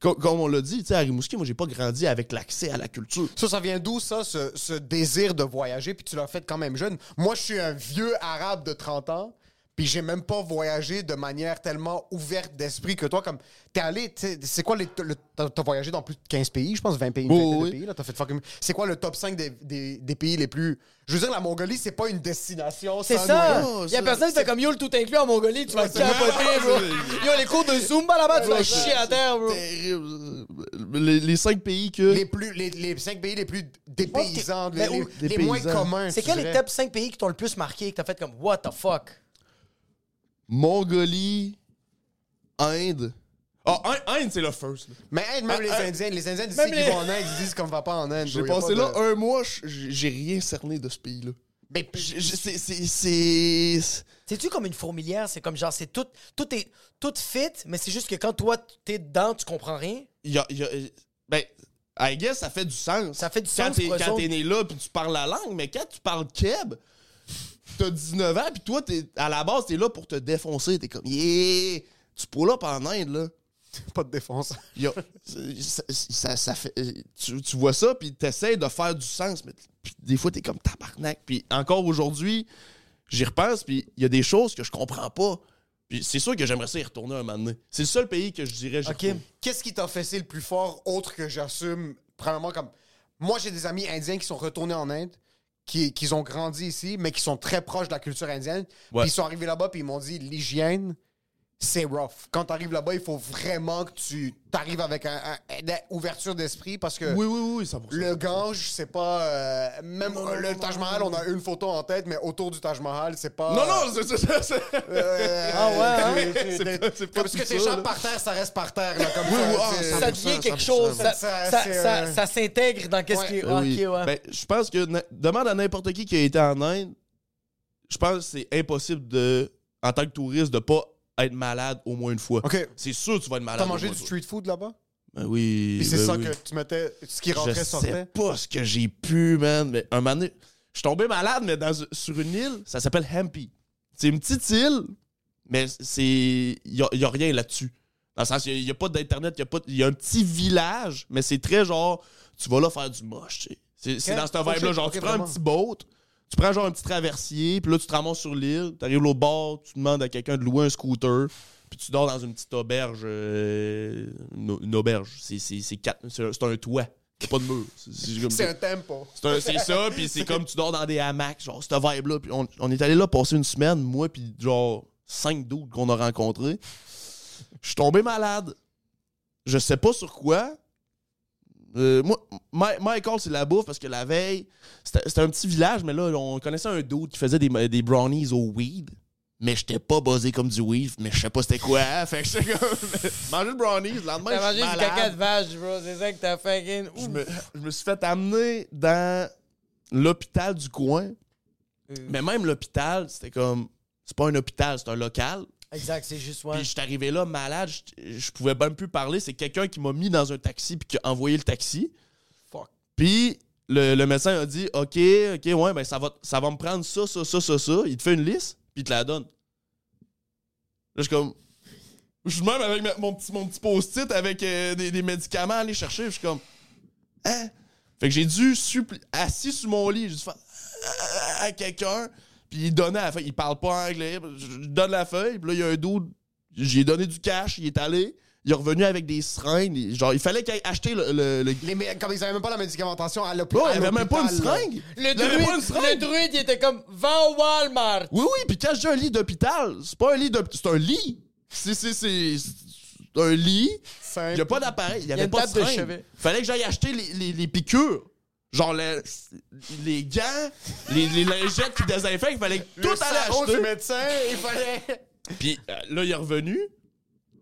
comme on l'a dit, tu sais, à Rimouski, moi, j'ai pas grandi avec l'accès à la culture. Ça, ça vient d'où, ça, ce, ce désir de voyager, puis tu l'as fait quand même jeune? Moi, je suis un vieux arabe de 30 ans, puis j'ai même pas voyagé de manière tellement ouverte d'esprit que toi. Comme, t'es allé, c'est quoi les. le- T'as voyagé dans plus de 15 pays, je pense, 20 pays, une Oui, pays, là. T'as fait fucking- C'est quoi le top 5 des, des, des pays les plus. Je veux dire, la Mongolie, c'est pas une destination. C'est sans ça! Il y a personne qui fait comme yo le tout inclus en Mongolie, tu vas te capoter, bro. Yo, les cours de Zumba là-bas, tu vas chier à terre, bro. Terrible. Les, les cinq pays que. Les, plus, les, les 5 pays les plus dépaysants, les, où- les- moins communs. C'est tu quel les top 5 pays qui t'ont le plus marqué, que t'as fait comme what the fuck? Mongolie, Inde. Ah, Inde, Inde, c'est le first. là. Mais Inde, même Ah, les ah, Indiens, les Indiens d'ici même qui les- vont en Inde, ils disent qu'on va pas en Inde. J'ai passé pas là de- un mois, j'ai rien cerné de ce pays-là. Mais C'est. c'est- c'est- C'est-tu comme une fourmilière? C'est comme genre, c'est tout, tout est tout fit, mais c'est juste que quand toi, t'es dedans, tu comprends rien? il y a, il y a- ben, I guess ça fait du sens. Ça fait du quand sens eux Quand t'es né là, puis tu parles la langue, mais quand tu parles keb, t'as 19 ans, puis toi, t'es, à la base, t'es là pour te défoncer. T'es comme, yeah! Tu pull up en Inde, là. pas de défense. Il y a- ça, ça- ça fait, tu, tu vois ça, puis t'essaies de faire du sens, mais puis des fois, t'es comme tabarnak. Puis encore aujourd'hui, j'y repense, puis il y a des choses que je comprends pas. Puis c'est sûr que j'aimerais ça y retourner un moment donné. C'est le seul pays que je dirais j'y Ok. Qu'est-ce qui t'a fessé le plus fort, autre que j'assume, premièrement, comme. Moi, j'ai des amis indiens qui sont retournés en Inde, qui, qui ont grandi ici, mais qui sont très proches de la culture indienne. Ouais. Puis ils sont arrivés là-bas, puis ils m'ont dit l'hygiène, c'est rough. Quand t'arrives là-bas, il faut vraiment que tu t'arrives avec un, un- une ouverture d'esprit parce que. Oui, oui, oui, 100%. Le Gange, c'est pas. euh, même le Taj Mahal, on a une photo en tête, mais autour du Taj Mahal, c'est pas. Non, non, c'est c'est- Euh, Ah ouais, hein? c'est- pas- Parce que tes ça, là. par terre, ça reste par terre. Là, comme Oui, ça, oui, ah, Ça 100%, devient quelque 100%. chose, ça, Ça, ça, ça- euh, ça s'intègre dans qu'est-ce Ouais. qui est. Ouais. Ben, je pense que demande à n'importe qui qui a été en Inde, je pense que c'est impossible de, en tant que touriste, de pas être malade au moins une fois. Ok. C'est sûr que tu vas être malade. T'as au mangé moins du une fois. street food là-bas? Ben oui. Puis c'est ben ça oui. que tu mettais. Ce qui Je rentrait sais sortait? pas ce que j'ai pu, man. Mais un moment donné, je suis tombé malade, mais dans, sur une île, ça s'appelle Hampi. C'est une petite île, mais c'est. Il y a, y a rien là-dessus. Dans le sens, il n'y a, pas d'Internet, il y a pas- y, a un petit village, mais c'est très genre, tu vas là faire du moche, tu sais. C'est c'est Ok. dans Oh, vibe-là. Genre, Ok, tu prends vraiment. un petit boat, tu prends genre un petit traversier, puis là, tu te ramasses sur l'île, tu arrives au bord, tu demandes à quelqu'un de louer un scooter, puis tu dors dans une petite auberge. euh, une, une auberge. C'est c'est- c'est quatre- c'est un, toit. C'est pas de mur. C'est- un tempo. c'est un- c'est ça, puis c'est comme tu dors dans des hamacs, genre cette vibe-là. Puis on, on est allé là passer une semaine, moi, puis genre cinq d'autres qu'on a rencontrés. Je suis tombé malade. Je sais pas sur quoi. Euh, moi, Michael, c'est la bouffe parce que la veille, c'était un petit village, mais là, on connaissait un dude qui faisait des, des brownies au weed. Mais j'étais pas buzzé comme du weed, mais je sais pas c'était quoi. Fait que j'étais comme. manger le brownies, le lendemain, T'as mangé du caca de vache, bro. C'est ça que t'as fait, again. Je me, je me suis fait amener dans l'hôpital du coin. Mais même l'hôpital, c'était comme. C'est pas un hôpital, c'est un local. Exact, c'est juste, ouais. Puis je suis arrivé là malade, je, je pouvais même plus parler. C'est quelqu'un qui m'a mis dans un taxi puis qui a envoyé le taxi. Fuck. Puis le, le médecin a dit OK, OK, ouais, ben ça va, ça va me prendre ça, ça, ça, ça, ça. Il te fait une liste, puis il te la donne. Là, je suis comme. Je suis même avec ma- mon petit, mon petit post-it avec euh, des, des médicaments à aller chercher. Je suis comme. Hein? Fait que j'ai dû, assis sur mon lit, j'ai dû faire à quelqu'un, puis il donnait la feuille. Il parle pas anglais. Je donne la feuille, puis là, il y a un dude. J'ai donné du cash, il est allé. Il est revenu avec des seringues. il- Genre, il fallait qu'il aille acheter le. le- le- Les mé- comme ils avaient même pas la médicamentation à l'hôpital. Ouais, il n'y avait même pas une seringue. Le Il y avait pas une druide, seringue. le druide, il était comme, va au Walmart. Oui, oui, puis quand je dis un lit d'hôpital, c'est pas un lit d'hôpital, c'est un lit. C'est, c'est, c'est, c'est un lit. Il n'y a pas d'appareil, il n'y y a avait une pas de seringue. chevet. Fallait que j'aille acheter les, les, les piqûres. Genre les, les gants, les, les lingettes qui désinfectent, il fallait que tout aller acheter. du médecin, il fallait. Puis euh, là, il est revenu.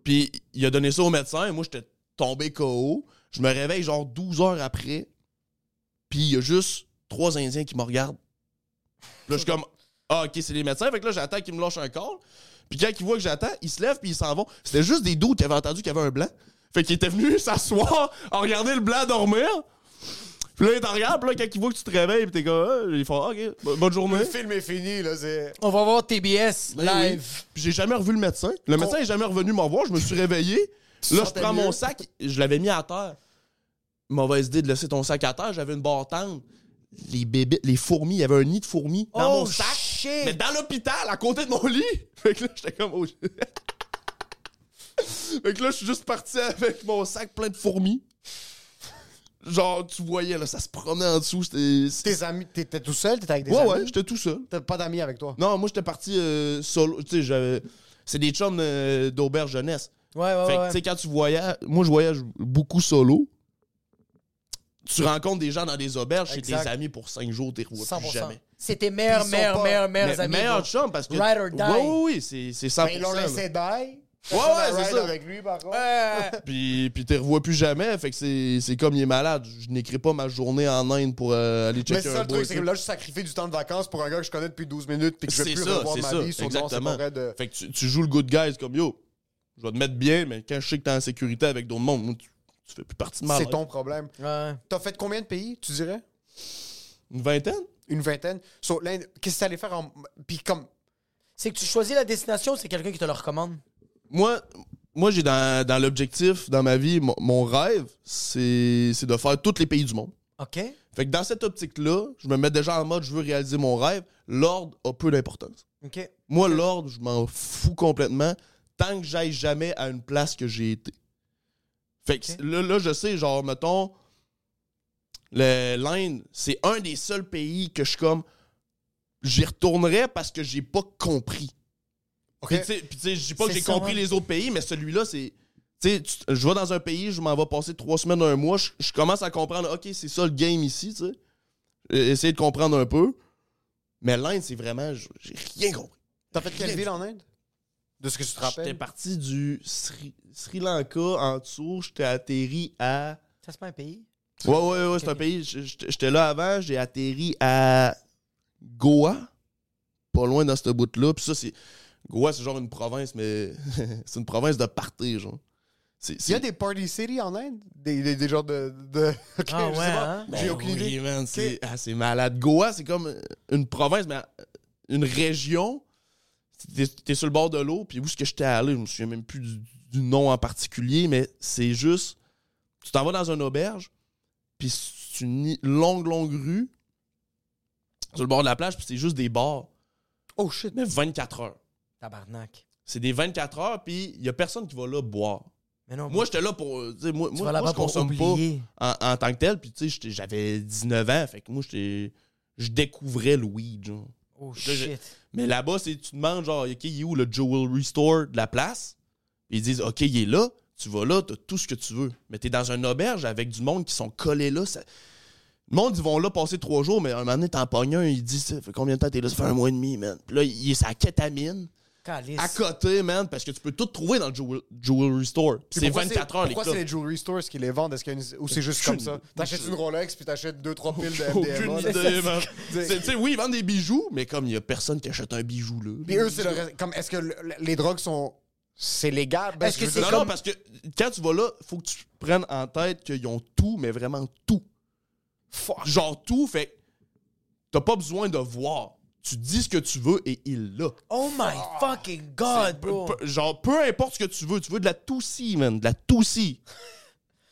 Puis il a donné ça au médecin. Et moi, j'étais tombé KO. Je me réveille genre 12 heures après. Puis il y a juste trois Indiens qui me regardent. Là, je suis comme, ah, ok, c'est les médecins. Fait que là, j'attends qu'ils me lâchent un call. Puis quand ils voient que j'attends, ils se lèvent puis ils s'en vont. C'était juste des doutes qui avaient entendu qu'il y avait un blanc. Fait qu'ils étaient venus s'asseoir, à regarder le blanc dormir. Puis là, il t'en regarde, puis là, quand il voit que tu te réveilles, puis t'es comme, ah, il fait, Ah, ok, bo- bonne journée. Le film est fini, là, c'est... On va voir TBS Ben oui. live. Puis j'ai jamais revu le médecin. Le médecin est jamais revenu m'en voir. Je me suis réveillé. Là, je sentais prends mon sac. Je l'avais mis à terre. Mauvaise idée de laisser ton sac à terre. J'avais une barre tendre. Les bébés, les fourmis. Il y avait un nid de fourmis dans Oh, mon sac. shit. Mais dans l'hôpital, à côté de mon lit. Fait que là, j'étais comme, oh shit. Fait que là, je suis juste parti avec mon sac plein de fourmis. Genre, tu voyais, là, ça se promenait en dessous. C'était. Tes amis, t'étais tout seul? T'étais avec des Ouais, amis? ouais, j'étais tout seul. T'as pas d'amis avec toi? Non, moi, j'étais parti euh, solo. Tu sais, j'avais. C'est des chums euh, d'auberge jeunesse. Ouais, ouais, Fait que, ouais. tu sais, quand tu voyages, moi, je voyage beaucoup solo. Tu rencontres des gens dans des auberges, c'est tes amis pour cinq jours, t'es revois 100%. plus jamais. C'est tes meilleurs, meilleurs, meilleurs, meilleurs amis. meilleur bro. chum parce que. Ride or die. Oui, oui, oui, c'est, c'est 100%. Ben, ils l'ont laissé die. Ouais, ouais, c'est ça. avec lui, par contre. Ouais. Puis, puis t'es revois plus jamais, fait que c'est, c'est comme il est malade. Je n'écris pas ma journée en Inde pour euh, aller Mais checker un ça le boy, truc, c'est que là, je sacrifie du temps de vacances pour un gars que je connais depuis 12 minutes puis que je vais C'est plus ça, revoir c'est ma ça, vie. Sur non, c'est exactement. pas vrai de... Fait que tu, tu joues le good guy, c'est comme yo, je vais te mettre bien, mais quand je sais que t'es en sécurité avec d'autres mondes, moi, tu, tu fais plus partie de ma C'est life. ton problème. Ouais. T'as fait combien de pays, tu dirais? Une vingtaine? Une vingtaine. So, l'Inde, qu'est-ce que t'allais faire en... Puis comme... C'est que tu choisis la destination, c'est quelqu'un qui te le recommande. Moi, moi j'ai dans, dans l'objectif, dans ma vie, mon, mon rêve, c'est c'est de faire tous les pays du monde. OK? Fait que dans cette optique-là, je me mets déjà en mode je veux réaliser mon rêve. L'ordre a peu d'importance. OK. Moi, l'ordre, je m'en fous complètement tant que j'aille jamais à une place que j'ai été. Fait que là, là, je sais, genre, mettons, l'Inde, c'est un des seuls pays que je suis comme. J'y retournerais parce que j'ai pas compris. OK. Puis tu sais- je dis pas que j'ai compris ouais. les autres pays, mais celui-là, c'est. Tu sais, je vais dans un pays, je m'en vais passer trois semaines, un mois, je, commence à comprendre, OK, c'est ça le game ici, tu sais. Euh, Essayer de comprendre un peu. Mais l'Inde, c'est vraiment. J'ai rien compris. T'as fait quelle ville en Inde? De ce que tu te J'étais rappelles? parti du Sri, Sri Lanka en dessous, j'étais atterri à. Ça, c'est pas un pays? Ouais, ouais, ouais, c'est un pays. J'étais j'étais là avant, j'ai atterri à Goa, pas loin dans ce bout-là. Puis ça, c'est. Goa, c'est genre une province, mais c'est une province de party, genre. C'est, Il y a des party city en Inde? Des, des, des genres de... Ah ouais, hein? J'ai Ben aucune oui, idée. man, c'est, ah, c'est malade. Goa, c'est comme une province, mais une région. T'es, t'es sur le bord de l'eau, puis où est-ce que j'étais allé? Je me souviens même plus du, du nom en particulier, mais c'est juste. Tu t'en vas dans une auberge, puis c'est une longue, longue rue sur le bord de la plage, puis c'est juste des bars. Oh shit. Mais 24 heures. Tabarnak. C'est des 24 heures, puis il y a personne qui va là boire. Mais non, Moi, j'étais là pour. moi, moi, là-bas je pour consomme pas en, en tant que tel. Puis, tu sais, j'avais 19 ans. Fait que moi, j'étais. Je découvrais le weed, genre. Oh Là, shit. Mais là-bas, c'est tu demandes, genre, OK, il est où le Jewelry Store de la place? Puis ils disent, OK, il est là. Tu vas là, t'as tout ce que tu veux. Mais t'es dans une auberge avec du monde qui sont collés là. ça- Le monde, ils vont là passer trois jours, mais un moment donné, t'en pognes un, il dit, ça fait combien de temps t'es là? Ça fait un mois et demi, man. Puis là, il est sa kétamine. À côté, man, parce que tu peux tout trouver dans le jewel- Jewelry Store. Puis C'est pourquoi 24 heures, les Pourquoi c'est les jewelry stores qui les vendent? Est-ce qu'il y a une- Ou c'est juste Aucune- comme ça? T'achètes une Rolex puis t'achètes deux, trois piles de Aucune MDMA. là. idée, man. C'est- Tu sais, oui, ils vendent des bijoux, mais comme il y a personne qui achète un bijou, là. Puis eux, c'est le reste- Comme, est-ce que le- les drogues sont. C'est légal? Ben, Est-ce que c'est Non, non, parce que quand tu vas là, faut que tu prennes en tête qu'ils ont tout, mais vraiment tout. Genre tout, fait que t'as pas besoin de voir. Tu dis ce que tu veux et il l'a. Oh my fucking god, bro. peu- genre, peu importe ce que tu veux, tu veux de la toussie, man, de la toussie.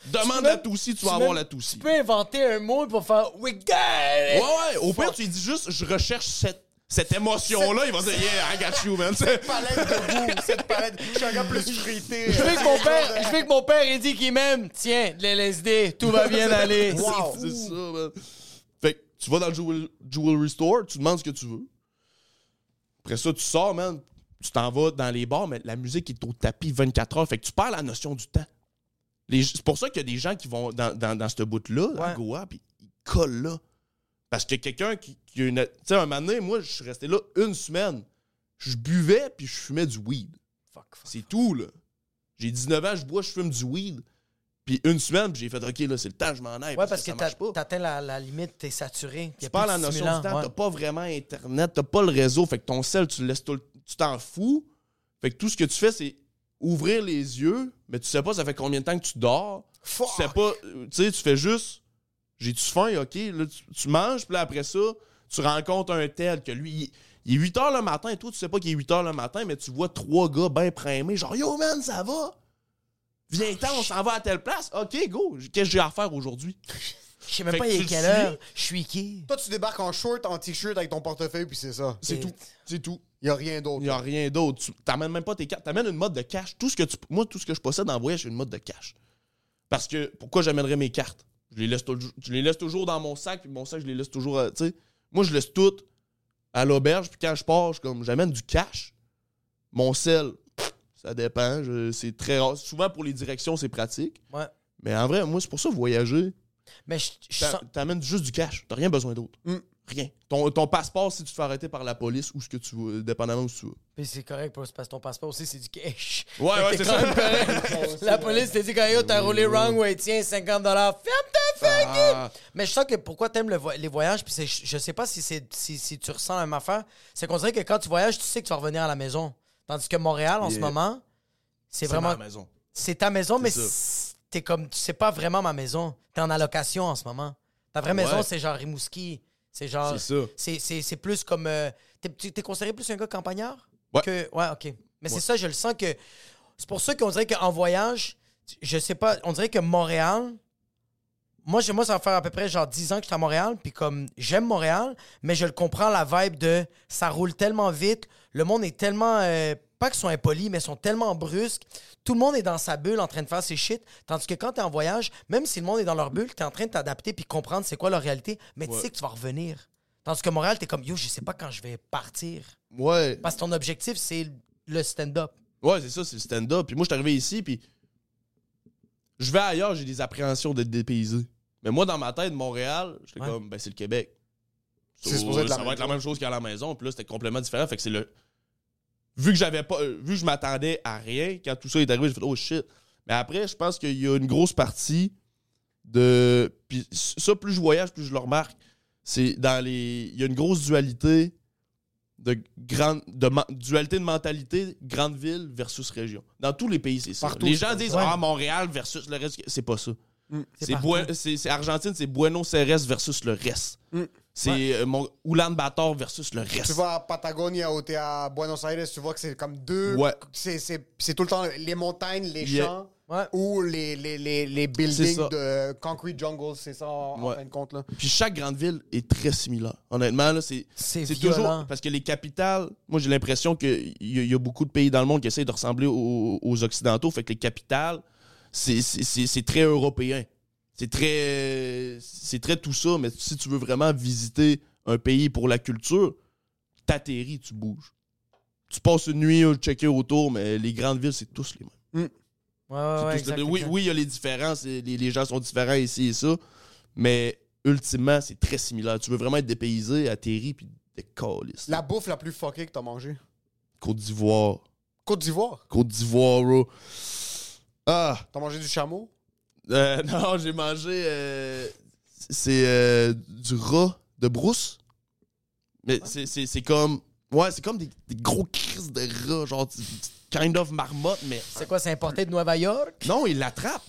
Demande la toussie, tu vas avoir la toussie. Tu peux inventer un mot pour faire We got Ouais, it! ouais, au pire, tu lui dis juste, je recherche cette, cette émotion-là, il va dire, yeah, I got you, man. C'est- palette de goût, cette palette. Je suis plus frité. Je veux que mon père, je veux que mon père ait dit qu'il m'aime. Tiens, de l'LSD, tout va bien aller. Wow. C'est ça, man. Tu vas dans le jewel- jewelry store, tu demandes ce que tu veux. Après ça, tu sors, man. Tu t'en vas dans les bars, mais la musique est au tapis 24 heures. Fait que tu perds la notion du temps. C'est pour ça qu'il y a des gens qui vont dans, dans, dans ce bout-là, à. Goa, puis ils collent là. Parce que quelqu'un qui, qui a une. Tu sais, un moment donné, moi, je suis resté là une semaine. Je buvais, puis je fumais du weed. Fuck, fuck. C'est tout, là. J'ai 19 ans, je bois, je fume du weed. Puis une semaine, puis j'ai fait, OK, là, c'est le temps, je m'en aille. Ouais, parce que pas. t'atteins la, la limite, t'es saturé. Tu de la notion du temps, ouais. t'as pas vraiment Internet, t'as pas le réseau, fait que ton sel, tu le laisses tout le- Tu t'en fous. Fait que tout ce que tu fais, c'est ouvrir les yeux, mais tu sais pas ça fait combien de temps que tu dors. Tu sais pas, tu sais, tu fais juste. J'ai-tu faim? OK. Là, tu, tu manges, puis là, après ça, tu rencontres un tel que lui, il, il est 8 h le matin, et toi, tu sais pas qu'il est 8 h le matin, mais tu vois trois gars bien primés, genre Yo man, ça va? Viens-t'en, on s'en va à telle place. OK, go. Qu'est-ce que j'ai à faire aujourd'hui? Je sais même Fait pas que il tu est le quelle heure. Je suis qui? Toi, tu débarques en short, en t-shirt avec ton portefeuille, puis c'est ça. C'est tout. C'est tout. Il y a rien d'autre. Il n'y a rien d'autre. Tu t'amènes même pas tes cartes. T'amènes une mode de cash. Tout ce que tu, moi, tout ce que je possède en voyage, c'est une mode de cash. Parce que pourquoi j'amènerais mes cartes? Je les laisse, toujours- je les laisse toujours dans mon sac, puis mon sac, je les laisse toujours. à- Tu sais, moi, je laisse tout à l'auberge, puis quand je pars, je suis comme j'amène du cash. Mon sel, ça dépend. C'est très rare. Souvent, pour les directions, c'est pratique. Ouais. Mais en vrai, moi, c'est pour ça, voyager, Mais je, je sens. t'amènes juste du cash. T'as rien besoin d'autre. Mm. Rien. Ton, ton passeport, si tu te fais arrêter par la police ou ce que tu veux, dépendamment où tu veux. Puis c'est correct parce que ton passeport aussi, c'est du cash. Ouais, ouais, c'est ça. La police t'a dit quand t'as roulé wrong way, tiens, 50 Ferme ta fucking Ah. Mais je sens que pourquoi t'aimes le vo- les voyages, puis c'est- je sais pas si, c'est, si, si tu ressens la même affaire, c'est qu'on dirait que quand tu voyages, tu sais que tu vas revenir à la maison. Tandis que Montréal, en ce moment, c'est vraiment. ma maison. C'est ta maison, mais c'est- t'es comme. Sais pas vraiment ma maison. T'es en allocation en ce moment. Ta vraie maison, c'est genre Rimouski. C'est genre. C'est ça. C'est, c'est, c'est plus comme. euh, t'es, considéré plus un gars campagnard? Ouais. Que, ouais, ok. Mais c'est ça, je le sens que. C'est pour ça qu'on dirait qu'en voyage, je sais pas, on dirait que Montréal. Moi, moi, ça va faire à peu près genre 10 ans que je suis à Montréal, puis comme j'aime Montréal, mais je le comprends la vibe de ça roule tellement vite, le monde est tellement euh, pas qu'ils sont impolis, mais ils sont tellement brusques. Tout le monde est dans sa bulle en train de faire ses shit, tandis que quand t'es en voyage, même si le monde est dans leur bulle, t'es en train de t'adapter puis comprendre c'est quoi leur réalité, mais tu sais que tu vas revenir. Tandis que Montréal, t'es comme yo, je sais pas quand je vais partir, Ouais. parce que ton objectif c'est le stand-up. Ouais, c'est ça, c'est le stand-up. Puis moi, je suis arrivé ici, puis je vais ailleurs, j'ai des appréhensions d'être dépaysé. Mais moi, dans ma tête, Montréal, j'étais Ouais. comme, ben, c'est le Québec. C'est supposé être la ça va être la même chose qu'à la maison. Puis là, c'était complètement différent. Fait que c'est le. Vu que j'avais pas. euh, vu que je m'attendais à rien, quand tout ça est arrivé, j'ai fait, oh shit. Mais après, je pense qu'il y a une grosse partie de. Puis ça, plus je voyage, plus je le remarque. C'est dans les. Il y a une grosse dualité de grande. De ma- dualité de mentalité, grande ville versus région. Dans tous les pays, c'est ça. Partout, les gens disent, ah, Montréal versus le reste. C'est pas ça. C'est. Buen- c'est c'est Argentine, c'est Buenos Aires versus le reste. Mm. C'est euh, mon Ulan Bator versus le reste. Tu vas à Patagonia ou t'es à Buenos Aires, tu vois que c'est comme deux. Ouais. C'est, c'est, c'est tout le temps les montagnes, les Yeah. champs Ouais. ou les, les, les, les buildings de concrete jungle, c'est ça en, en Ouais. fin de compte. Là. Puis chaque grande ville est très similaire. Honnêtement, là, c'est toujours parce que les capitales. Moi, j'ai l'impression qu'il y, y a beaucoup de pays dans le monde qui essayent de ressembler aux, aux occidentaux. Fait que les capitales, c'est- c'est c'est- c'est très européen. C'est très c'est très tout ça. Mais si tu veux vraiment visiter un pays pour la culture, t'atterris, tu bouges. Tu passes une nuit à checker autour, mais les grandes villes, c'est tous les mêmes. Ouais, ouais, C'est ouais, tous exact, les- oui, oui, il y a les différences, les, les gens sont différents ici et ça, mais ultimement, c'est très similaire. Tu veux vraiment être dépaysé, atterri, puis des calices. La bouffe la plus fuckée que t'as mangée. Côte d'Ivoire. Côte d'Ivoire? Côte d'Ivoire, bro. Ah, T'as mangé du chameau? Euh, non, j'ai mangé. euh, c'est euh, du rat de brousse. Mais c'est- c'est c'est comme. Ouais, c'est comme des, des gros crises de rats, genre du- du kind of marmotte, mais. C'est quoi, c'est importé de Nueva York? Non, ils l'attrapent.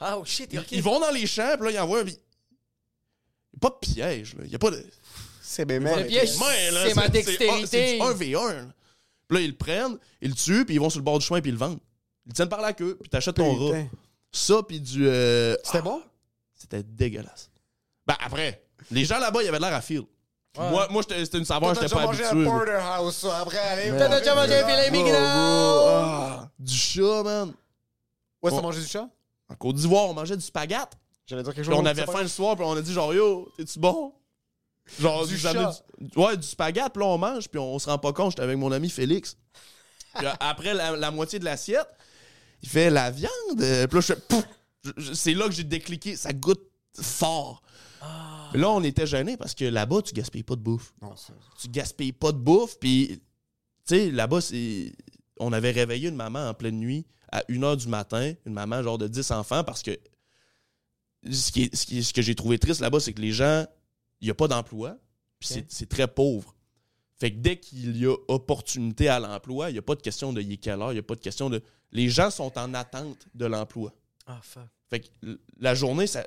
Ah, oh shit, Ils, ok. ils vont dans les champs, puis là, ils envoient. un- Il n'y a pas de piège, là. Il n'y a pas de. C'est bien Le piège, là, c'est ma C'est dextérité. du 1v1. là. Puis là, ils le prennent, ils le tuent, puis ils vont sur le bord du chemin, puis ils le vendent. Ils le tiennent par la queue, puis t'achètes ton rat. Putain. Ça, puis du. euh, C'était ah, bon? C'était dégueulasse. Ben, après, les gens là-bas, ils avaient de l'air à feel. Ouais. Moi, moi j'étais- c'était une saveur, T'as j'étais déjà pas mangé habitué. un moi. porterhouse, ça. Après, allez. T'as déjà mangé un filet bro, ah, du chat, man. Ouais, t'as mangé du chat? En Côte d'Ivoire, on mangeait du spaghette. J'allais dire quelque Puis chose. on avait faim le soir, puis on a dit genre, yo, t'es-tu bon? Genre, Du chat. du- ouais, du spaghette, puis là, on mange, puis on, on se rend pas compte. J'étais avec mon ami Félix. Puis euh, après la, la moitié de l'assiette, il fait la viande. euh, Puis là, je fais pouf! C'est là que j'ai décliqué. Ça goûte fort. Mais là, on était gênés parce que là-bas, tu gaspilles pas de bouffe. Non, Tu gaspilles pas de bouffe, puis, tu sais, là-bas, c'est. On avait réveillé une maman en pleine nuit à 1h du matin, une maman genre de 10 enfants, parce que ce, qui est- ce, qui est- ce que j'ai trouvé triste là-bas, c'est que les gens, il n'y a pas d'emploi, puis c'est- c'est très pauvre. Fait que dès qu'il y a opportunité à l'emploi, il n'y a pas de question de y est quelle heure, il n'y a pas de question de. Les gens sont en attente de l'emploi. Ah, fuck. Fait que la journée, ça,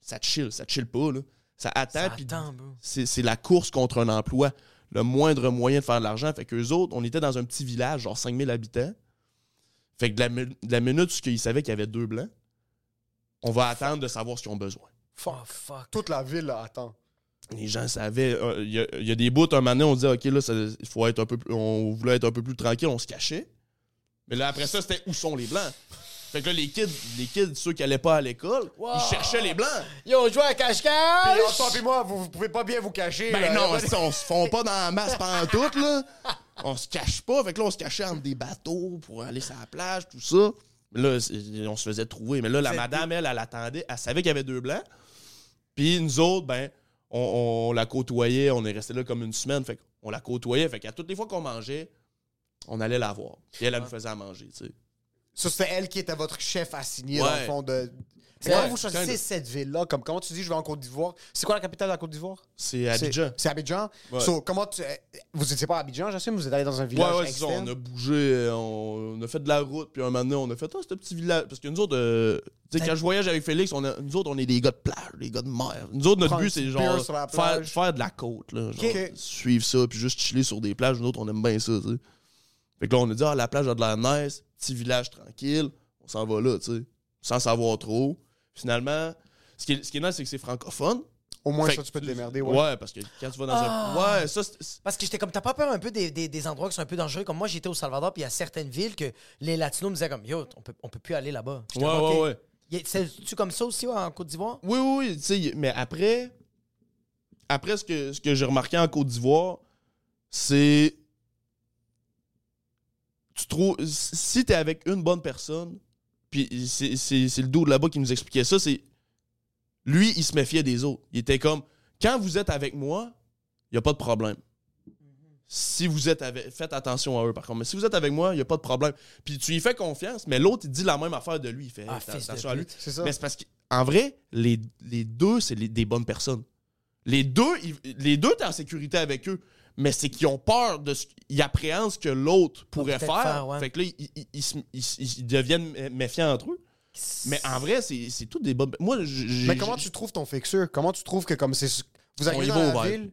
ça chill, ça chill pas, là. Ça attend, Ça c'est c'est la course contre un emploi. Le moindre moyen de faire de l'argent. Fait qu'eux autres, on était dans un petit village, genre 5000 habitants. Fait que de la, de la minute où ils savaient qu'il y avait deux blancs, on va attendre de savoir ce qu'ils ont besoin. Oh, fuck. Toute la ville, là, attend. Les gens savaient. euh, Il y, a- il y a des bouts, un moment donné, on disait, OK, là, ça- il faut être un peu plus. On voulait être un peu plus tranquille, on se cachait. Mais là, après ça, c'était où sont les blancs? Fait que là, les kids, les kids ceux qui allaient pas à l'école, ils cherchaient les blancs. Yo, joue à Puis cache-cache! toi et moi, vous, vous pouvez pas bien vous cacher. Ben là. non, c'est- on se fond pas dans la masse pantoute, là. On se cache pas. Fait que là, on se cachait entre des bateaux pour aller sur la plage, tout ça. Mais là, on se faisait trouver. Mais là, la madame, elle, elle attendait. Elle savait qu'il y avait deux blancs. Puis nous autres, ben, on, on la côtoyait. On est resté là comme une semaine. Fait qu'on la côtoyait. Fait qu'à toutes les fois qu'on mangeait, on allait la voir. Puis elle, elle nous faisait à manger, tu sais. Ça, c'était elle qui était votre chef assigné, Ouais. dans le fond, de... C'est Mais comment elle, vous choisissez cette ville-là? Comme, comment tu dis, je vais en Côte d'Ivoire? C'est quoi la capitale de la Côte d'Ivoire? C'est Abidjan. C'est- Abidjan? Ouais. So, comment tu... euh, Vous étiez pas à Abidjan, j'assume? Vous êtes allé dans un village ouais, ça. On a bougé, on, on a fait de la route, puis un moment donné, on a fait, ah, ce petit village. Parce que nous autres, euh, tu sais, quand je voyage avec Félix, on a- nous autres, on est des gars de plage, des gars de mer. Nous autres, notre but, c'est genre faire, faire de la côte, là. Genre, Ok. suivre ça, puis juste chiller sur des plages. Nous autres, on aime bien ça, tu sais. Fait que là, on a dit, ah, la plage a de la nice, petit village tranquille, on s'en va là, tu sais, sans savoir trop. Finalement, ce qui est, ce qui est nice, c'est que c'est francophone. Au moins, Fait ça, que tu peux te démerder, Ouais, ouais. parce que quand tu vas dans un. Ouais, ça, c'est- Parce que j'étais comme, t'as pas peur un peu des, des, des endroits qui sont un peu dangereux? Comme moi, j'étais au Salvador, puis il y a certaines villes que les Latinos me disaient comme, yo, on peut, on peut plus aller là-bas. J'étais Ouais, comme, ouais, OK. ouais. Y a- C'est-tu comme ça aussi ouais, en Côte d'Ivoire? Oui, oui, oui. tu sais, mais après, après ce que, ce que j'ai remarqué en Côte d'Ivoire, c'est. Tu trouves. Si t'es avec une bonne personne, puis c'est c'est- c'est le dos de là-bas qui nous expliquait ça, c'est. Lui, il se méfiait des autres. Il était comme. Quand vous êtes avec moi, il n'y a pas de problème. Si vous êtes avec. Faites attention à eux, par contre. Mais si vous êtes avec moi, il n'y a pas de problème. Puis tu lui fais confiance, mais l'autre, il dit la même affaire de lui. Il fait Ah, Hey, fils de attention à lui. pute. C'est ça. Mais c'est parce qu'en vrai, les, les deux, c'est les- des bonnes personnes. Les deux, ils- les deux, t'es en sécurité avec eux. Mais c'est qu'ils ont peur de ce Ils appréhendent ce que l'autre pourrait faire. faire, ouais. Fait que là, ils, ils- ils se- ils- ils deviennent mé- méfiants entre eux. Mais en vrai, c'est c'est toutes des bonnes. Moi, j'ai- Mais comment tu trouves ton fixeur? Comment tu trouves que comme c'est... Vous On arrivez dans la au vibe. ville,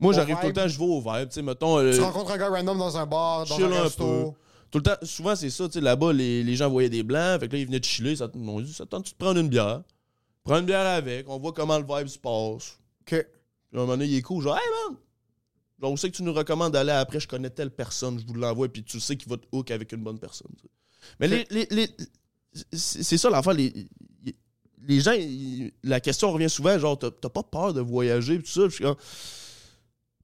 Moi, j'arrive tout le temps, je vais au vibe. Tu sais, mettons. euh, tu rencontres un gars random dans un bar, dans chill un un resto. peu. Tout le temps, souvent, c'est ça. Là-bas, les, les gens voyaient des blancs. Fait que là, ils venaient de chiller. Ça, ils m'ont dit, ça tente de prendre une bière? Prends une bière avec. On voit comment le vibe se passe. OK. Puis à un moment donné, il est cool. Genre, hey man! Genre, où c'est que tu nous recommandes d'aller après? Je connais telle personne, je vous l'envoie, puis tu sais qu'il va te hook avec une bonne personne. Mais les, les, les- c'est ça l'enfant. Les, les gens, ils- la question revient souvent, genre, t'as t'as pas peur de voyager, tout ça. Puis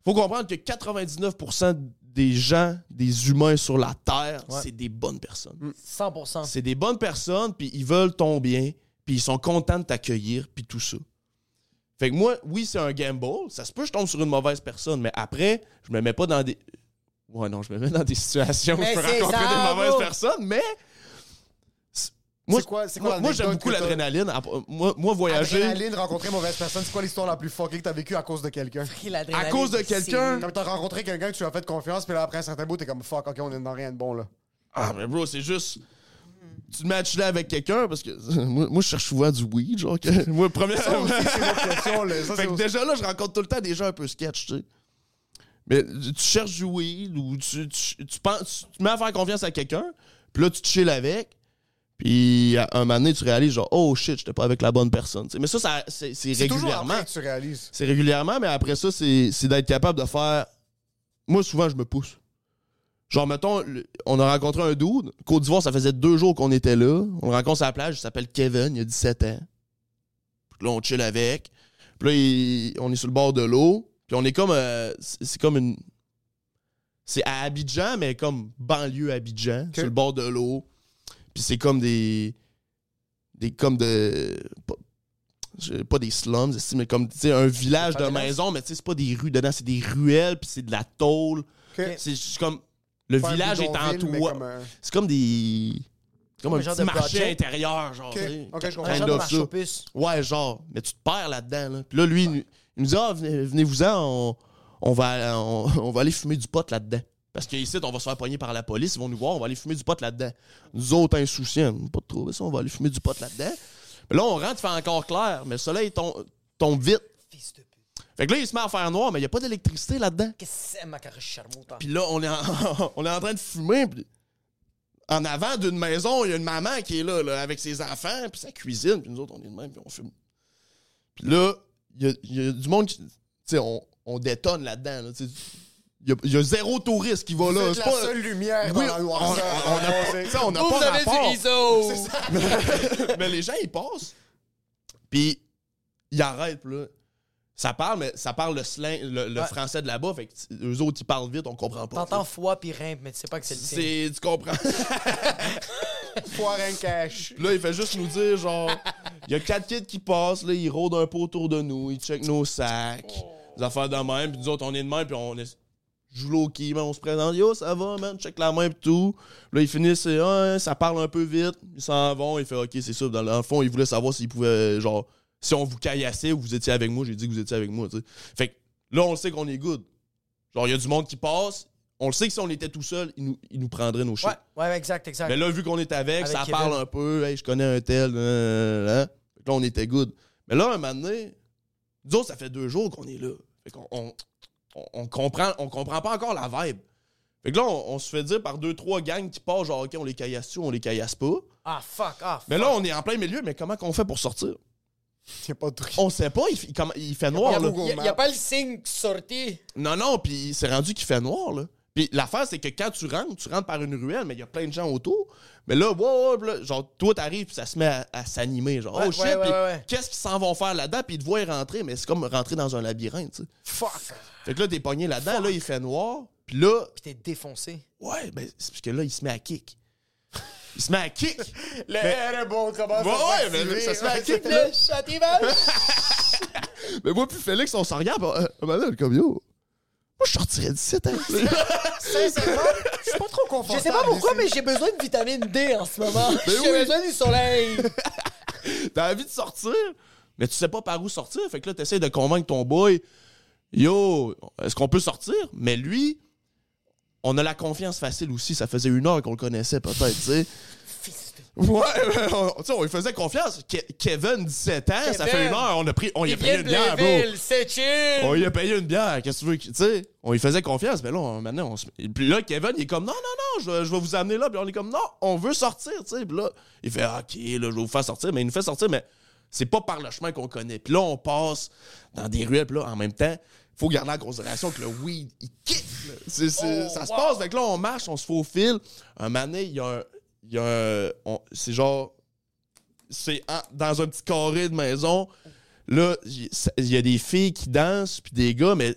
faut comprendre que 99% des gens, des humains sur la Terre, Ouais. c'est des bonnes personnes. 100% C'est des bonnes personnes, puis ils veulent ton bien, puis ils sont contents de t'accueillir, puis tout ça. Fait que moi, oui, c'est un gamble. Ça se peut que je tombe sur une mauvaise personne, mais après, je me mets pas dans des. Ouais, non, je me mets dans des situations où Mais je peux rencontrer ça, des mauvaises bro. personnes, mais. c'est- Moi, quoi- c'est quoi moi, moi, j'aime beaucoup l'adrénaline. Ap- Moi, moi, voyager. Adrénaline, rencontrer mauvaise personne, c'est quoi l'histoire la plus fuckée que t'as vécue à cause de quelqu'un? À cause de quelqu'un? Comme t'as rencontré quelqu'un que tu as fait confiance, puis là, après un certain bout, t'es comme fuck, ok, on est dans rien de bon là. Ah, mais bro, c'est juste. Tu te matches là avec quelqu'un parce que moi, moi, je cherche souvent du weed, genre. que- moi, première. Ça aussi, question, là. Ça, fait que déjà là, je rencontre tout le temps des gens un peu sketch, tu sais. Mais tu cherches du weed ou tu, tu, tu penses, tu te mets à faire confiance à quelqu'un, puis là, tu te chill avec, puis à un moment donné, tu réalises genre, oh shit, j'étais pas avec la bonne personne. Mais ça, ça c'est régulièrement. après que tu réalises. C'est régulièrement, mais après ça, c'est d'être capable de faire. Moi, souvent, je me pousse. Genre, mettons, on a rencontré un dude. Côte d'Ivoire, ça faisait deux jours qu'on était là. On le rencontre à la plage, il s'appelle Kevin, il a 17 ans. Puis là, on chill avec. Puis là, il- on est sur le bord de l'eau. Puis on est comme. euh, c'est comme une. C'est à Abidjan, mais comme banlieue Abidjan, sur le bord de l'eau. Puis c'est comme des. Des. Comme de. Pas, pas des slums, c'est- mais comme tu sais, un village de maisons, mais tu sais, c'est pas des rues dedans, c'est des ruelles, puis c'est de la tôle. Ok. C'est comme. Le un village est en bidonville, mais toit. comme un- C'est comme des. Comme Comme un un genre petit de marché budget. intérieur, genre. Ok. tu sais. Ok, je comprends. Un Kind genre de of marché ça. aux puces. Ouais, genre. Mais tu te perds là-dedans. Là. Puis là, lui, il nous- il nous dit Ah, venez- venez-vous-en, on, on, va, on, on va aller fumer du pot là-dedans. Parce qu'ici, on va se faire pogner par la police, ils vont nous voir, on va aller fumer du pot là-dedans. Nous autres, insouciants, pas de trouver ça, on va aller fumer du pot là-dedans. Mais là, on rentre, il fait encore clair, mais le soleil tombe, tombe vite. Fils de. Fait que là, il se met à faire noir, mais il n'y a pas d'électricité là-dedans. Qu'est-ce que c'est? Puis là, on est en, on est en train de fumer. puis en avant d'une maison, il y a une maman qui est là, là, avec ses enfants, puis sa cuisine, puis nous autres, on est de même, puis on fume. Puis là, il y a, y a du monde qui. Tu sais, on, on détonne là-dedans. là, il y, a, y a zéro touriste qui va là. C'est la pas- seule lumière Oui, dans la on- noirceur. on- on a on Vous, pas vous avez rapport. du ISO! mais les gens, ils passent. Puis, ils arrêtent, puis là. Ça parle, mais ça parle le slang, le, le Ouais. français de là-bas. Fait que eux autres, ils parlent vite, on comprend pas. T'entends foi puis rimpe, mais tu sais pas que c'est le. C'est, tu comprends. Foire un cash. Là, il fait juste nous dire, genre, il y a quatre kids qui passent, là, ils rôdent un peu autour de nous, ils checkent nos sacs, des affaires de même, puis nous autres, on est de même, puis on est. Joue low key, man, on se présente, yo, ça va, man, check la main, pis tout. Là, ils finissent, ah, ça parle un peu vite, ils s'en vont, il fait, ok, c'est ça. Dans le fond, ils voulaient savoir s'ils pouvaient, genre, si on vous caillassait ou vous étiez avec moi, j'ai dit que vous étiez avec moi. Fait que là, on sait qu'on est good. Genre, il y a du monde qui passe, on le sait que si on était tout seul, ils nous, ils nous prendraient nos shit. Ouais, ouais, exact, exact. Mais là, vu qu'on est avec, Avec ça Kevin. parle un peu. Hey, je connais un tel. euh. Fait que là, on était good. Mais là, un moment donné, nous autres, ça fait deux jours qu'on est là. Fait qu'on on, on, comprend, on comprend pas encore la vibe. Fait que là, on, on se fait dire par deux, trois gangs qui passent, genre, OK, on les caillasse-tu, on les caillasse pas. Ah, fuck, ah, fuck. Mais là, on est en plein milieu, mais comment qu'on fait pour sortir? Il n'y a pas de truc. On sait pas, il, fait- il noir. Il n'y a, pas le signe sorti. Non, non, puis c'est rendu qu'il fait noir, là. Puis l'affaire, c'est que quand tu rentres, tu rentres par une ruelle, mais il y a plein de gens autour. Mais là, wow, wow, là, genre, toi, t'arrives, puis ça se met à, à s'animer. Genre, Ouais, oh shit, ouais, qu'est-ce qu'ils s'en vont faire là-dedans? Puis ils te voient rentrer, mais c'est comme rentrer dans un labyrinthe, tu sais. Fuck. Fait que là, t'es pogné là-dedans, là, il fait noir. Puis là, Puis t'es défoncé. ouais, ben, c'est parce que là, il se met à kick. Il se met à kick. Le air est bon, comment Ouais, ouais, mais ça se met à kick, là. châtiment. Mais moi, puis Félix, on s'en regarde, moment donné, comme yo. Moi, je sortirais d'ici, hein. Sincèrement, je suis pas trop Je confortable. sais pas pourquoi, mais j'ai besoin de vitamine D en ce moment. J'ai oui. besoin du soleil. T'as envie de sortir, mais tu sais pas par où sortir. Fait que là, t'essaies de convaincre ton boy, yo, est-ce qu'on peut sortir? Mais lui, on a la confiance facile aussi. Ça faisait une heure qu'on le connaissait, peut-être, tu sais. Ouais, ouais, on, tu sais, on lui faisait confiance. Ke- Kevin, 17 ans, ça fait une heure, on a pris, on lui a payé une bière, bro. Blainville, c'est chill. On lui a payé une bière, qu'est-ce que tu veux, tu sais. On lui faisait confiance, mais là, on- maintenant, on se. et Puis là, Kevin, il est comme, non, non, non, je, vais- je vais vous amener là. Puis on est comme, non, on veut sortir, tu sais. Puis là, il fait, ok, là, je vais vous faire sortir, mais il nous fait sortir, mais c'est pas par le chemin qu'on connaît. Puis là, on passe dans des ruelles, puis là, en même temps, faut garder en considération que le weed, il c'est- Oh, ça se passe, fait que là, on marche, on se faufile. Un donné, il y a un. Il y a un. C'est genre. C'est dans un petit carré de maison. Là, il il y a des filles qui dansent, puis des gars, mais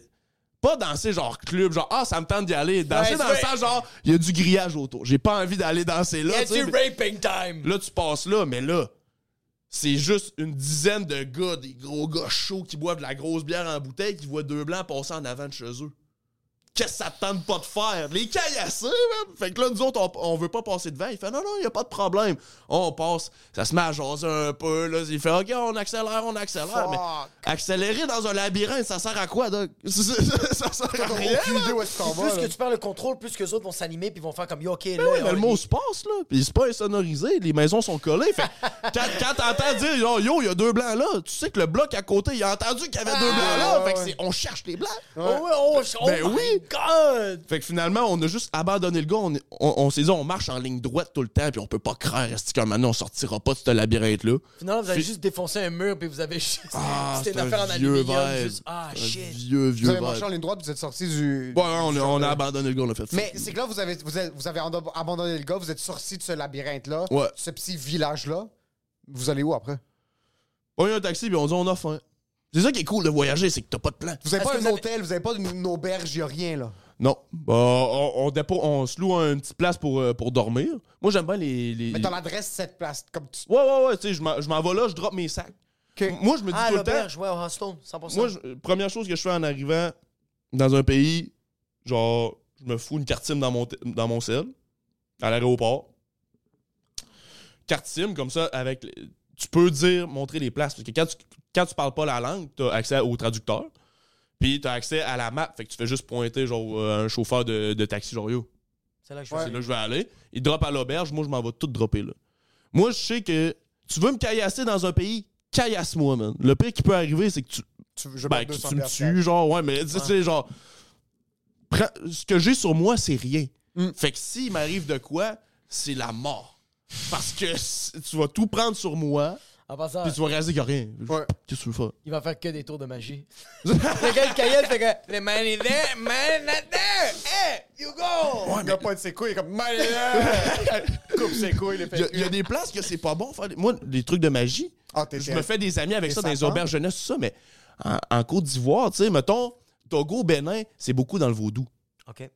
pas danser genre club, genre ah, ça me tente d'y aller. Danser Ouais, dans le sens genre, il y a du grillage autour. J'ai pas envie d'aller danser Il là. y a tu sais, du mais- raping time. Là, tu passes là, mais là, c'est juste une dizaine de gars, des gros gars chauds qui boivent de la grosse bière en bouteille, qui voient deux blancs passer en avant de chez eux. Qu'est-ce que ça te tente pas de faire? Les caillasser, man! Fait que là, nous autres, on, on veut pas passer devant. Il fait non, non, il y a pas de problème. On passe, ça se met à jaser un peu, là. Il fait OK, on accélère, on accélère. Mais accélérer dans un labyrinthe, ça sert à quoi, Doc? ça sert à rien. Plus là. que tu perds le contrôle, plus que les autres vont s'animer puis vont faire comme yo, ok, là. Ben oui, mais on- le mot se passe, là. Puis c'est pas insonorisé. Les maisons sont collées. Fait que quand, quand t'entends dire, yo, yo, il y a deux blancs là, tu sais que le bloc à côté, il a entendu qu'il y avait deux blancs là. ouais, fait que ouais. c'est, on cherche les blancs. Ouais, oh, oh Ben oui. God! Fait que finalement, on a juste abandonné le gars. On, on, on s'est dit, on marche en ligne droite tout le temps, puis on peut pas craindre, est-ce qu'un moment, on sortira pas de ce labyrinthe-là? Finalement, vous avez juste défoncé un mur puis vous avez juste. Ah, C'était c'est une affaire en aluminium. vibe. Juste, ah, Un shit. Vieux, vieux Vous avez marché en ligne droite, vous êtes sorti du. Ouais, ouais, on, a, on a abandonné le gars, on a fait Mais c'est que là, vous avez, vous avez, vous avez ando- abandonné le gars, vous êtes sorti de ce labyrinthe-là, Ouais. ce petit village-là. Vous allez où après? On a eu un taxi, puis on dit, on a faim. C'est ça qui est cool de voyager, c'est que t'as pas de plan. Vous avez Est-ce pas que un vous avez- hôtel, vous avez pas une, auberge, y a rien là. Non. Bah, on, on, dépo- on se loue une petite place pour, euh, pour dormir. Moi, j'aime bien les. les... Mais t'as l'adresse de cette place. Comme tu... Ouais, ouais, ouais, tu sais, je m'en- je m'en vais là, je drop mes sacs. Ok. Moi, je me dis Ah, tout le temps. l'auberge, ouais, au hostel, 100%. Moi, je- première chose que je fais en arrivant dans un pays, genre, je me fous une carte SIM dans mon, t- dans mon sel, à l'aéroport. Carte SIM, comme ça, avec. les- Tu peux dire, montrer les places. Parce que quand tu, quand tu parles pas la langue, tu as accès au traducteur. Puis tu as accès à la map. Fait que tu fais juste pointer, genre, euh, un chauffeur de, de taxi, genre, yo, C'est là que je c'est là que je vais aller. Il drop à l'auberge, moi je m'en vais tout dropper là. Moi je sais que tu veux me caillasser dans un pays, caillasse-moi, man. Le pire qui peut arriver, c'est que tu, Tu, je ben, mets que 200 tu me tues, genre, ouais, mais tu sais, genre, prends- ce que j'ai sur moi, c'est rien. Mm. Fait que s'il m'arrive de quoi, c'est la mort. Parce que tu vas tout prendre sur moi, En passant, puis tu vas réaliser qu'il n'y a rien. Ouais. Qu'est-ce que tu veux faire? il va faire que des tours de magie. le gars, le cahier, il fait que. Le man is there, man not there. Hey, you go! Il a pas de ses couilles, il est comme. Man, Coupe ses couilles, les Il y, a- il y a des places que c'est pas bon faire. Moi, des trucs de magie, Ah, je me fais des amis avec ça dans les auberges jeunesse, tout ça, mais en, en Côte d'Ivoire, tu sais, mettons, Togo, Bénin, c'est beaucoup dans le vaudou. OK.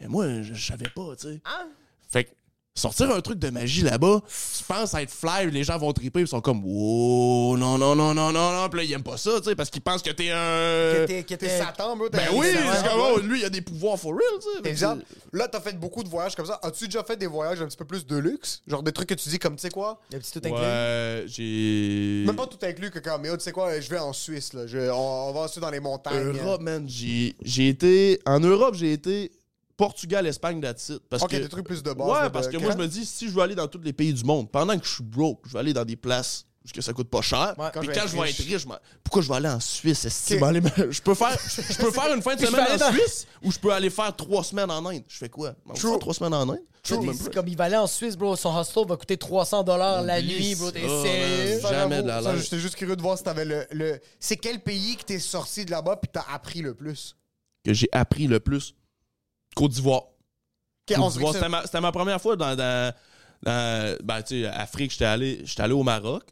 Mais moi, je, je savais pas, tu sais. Ah. Fait que sortir un truc de magie là-bas, tu penses être fly, les gens vont triper, ils sont comme Wow, non, non, non, non, non, non. Puis là, ils aiment pas ça, tu sais, parce qu'ils pensent que t'es un. Que t'es- que Satan, bro. t'as Ben oui, comme, ouais. oh, lui, il a des pouvoirs for real, tu sais. Que Exemple, là, t'as fait beaucoup de voyages comme ça. As-tu déjà fait des voyages un petit peu plus de luxe? Genre des trucs que tu dis comme, tu sais quoi? Le petit tout inclus. Ouais, j'ai. Même pas tout inclus que comme, mais oh, tu sais quoi, je vais en Suisse, là. Je- on, va ensuite dans les montagnes. Europe, man, j'ai j'ai été. En Europe, j'ai été Portugal, Espagne, that's it. Parce Ok, que, des trucs plus de base. Ouais, parce que moi, je me dis, si je veux aller dans tous les pays du monde, pendant que je suis broke, je vais aller dans des places où que ça coûte pas cher. Ouais, Puis quand je vais je vais être riche, pourquoi je vais aller en Suisse? est-ce Ok. que je vais aller- Je peux faire, je peux faire une fin de semaine en dans- Suisse ou je peux aller faire trois semaines en Inde? Je fais quoi? True. faire trois semaines en Inde? T'as des- comme il va aller en Suisse, bro. Son hostel va coûter 300 dollars la nuit, bro. T'es sérieux? Ça, Jamais de la ça, langue. J'étais juste curieux de voir si t'avais le. le... C'est quel pays que t'es sorti de là-bas puis t'as appris le plus? Que j'ai appris le plus. Côte d'Ivoire. Côte C'était ma, première fois dans, dans, dans- ben, tu sais, Afrique, j'étais allé, allé au Maroc.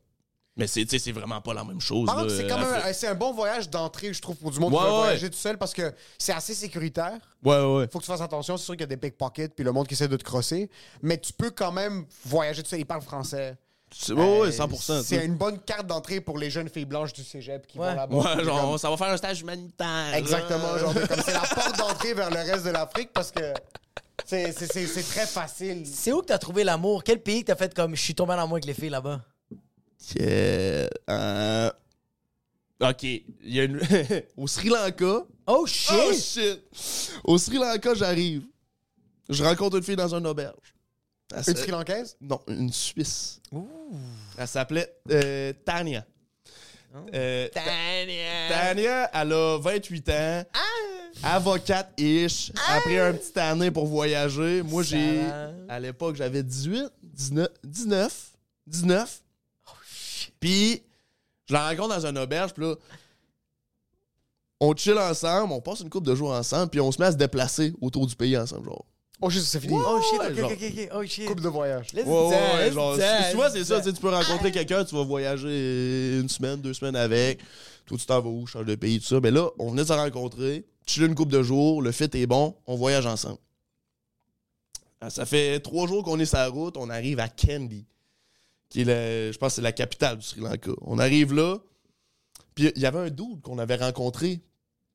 Mais c'est, tu sais, c'est vraiment pas la même chose. Par là, contre, c'est un, c'est un bon voyage d'entrée, je trouve, pour du monde Ouais, qui veut ouais. voyager tout seul parce que c'est assez sécuritaire. Ouais, ouais, ouais. Faut que tu fasses attention. C'est sûr qu'il y a des pickpockets puis le monde qui essaie de te crosser. Mais tu peux quand même voyager tout seul. Ils parlent français. C'est- ouais, ouais, Euh, 100%. tu C'est une bonne carte d'entrée pour les jeunes filles blanches du cégep qui Ouais. vont là-bas. Ouais, genre, comme- ça va faire un stage humanitaire. Exactement. Genre, comme c'est la porte d'entrée vers le reste de l'Afrique parce que c'est- c'est c'est- c'est très facile. C'est où que t'as trouvé l'amour? Quel pays que t'as fait comme je suis tombé en amour avec les filles là-bas? Yeah. Euh, Ok. Il y a une... Au Sri Lanka. Oh shit! Oh shit! Au Sri Lanka, j'arrive. Je rencontre une fille dans une auberge. Elle Une Sri Lankaise? Non, une Suisse. Elle s'appelait euh, Tania. Euh, Ta- Tania, elle a 28 ans. Avocate-ish. Après un petit année pour voyager. Moi, j'ai. À l'époque, j'avais 18, 19. 19. 19. Puis, je la rencontre dans une auberge. Puis là, on chill ensemble. On passe une couple de jours ensemble. Puis on se met à se déplacer autour du pays ensemble. Genre. Oh shit, c'est fini. Oh shit, ok, genre. ok, ok, oh shit. Couple de voyage. Let's Ouais, ouais, let's genre, tu c'est ça, tu sais, tu peux rencontrer quelqu'un, tu vas voyager une semaine, deux semaines avec, toi tu t'en vas où, change de pays, tout ça. Mais là, on venait de se rencontrer, chiller une couple de jours, le fit est bon, on voyage ensemble. Ah, Ça fait trois jours qu'on est sur la route, on arrive à Kandy, qui est, le- je pense, que c'est la capitale du Sri Lanka. On arrive là, puis il y avait un dude qu'on avait rencontré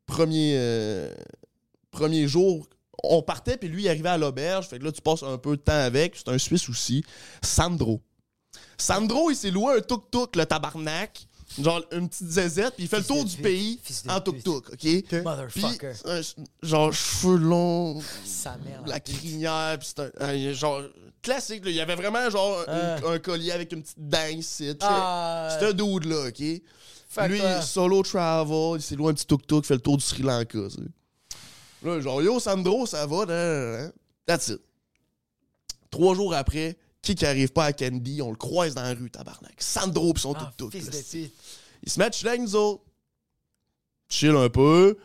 premier, euh, premier jour. On partait, puis lui, il arrivait à l'auberge. Fait que là, tu passes un peu de temps avec. C'est un Suisse aussi. Sandro. Sandro, il s'est loué un tuk-tuk, le tabarnak. Genre une petite zézette, puis il fait Fils le tour du pays fils en tuk-tuk, OK? Motherfucker. euh, genre, cheveux longs, Sa mère. la crinière, puis c'est un, un- genre classique. là. Il y avait vraiment genre un- un, collier avec une petite ici. sais. Ah. C'est un dude là, OK? Fuck Lui, toi. solo travel, il s'est loué un petit tuk-tuk, fait le tour du Sri Lanka. sais. Là, genre, yo, Sandro, ça va? nan, nan. That's it. Trois jours après, qui qui arrive pas à Candy, on le croise dans la rue, tabarnak. Sandro pis son Ah, tuk-tuk. fils là. de pute. Il se met à chiller avec nous autres. Chill un peu.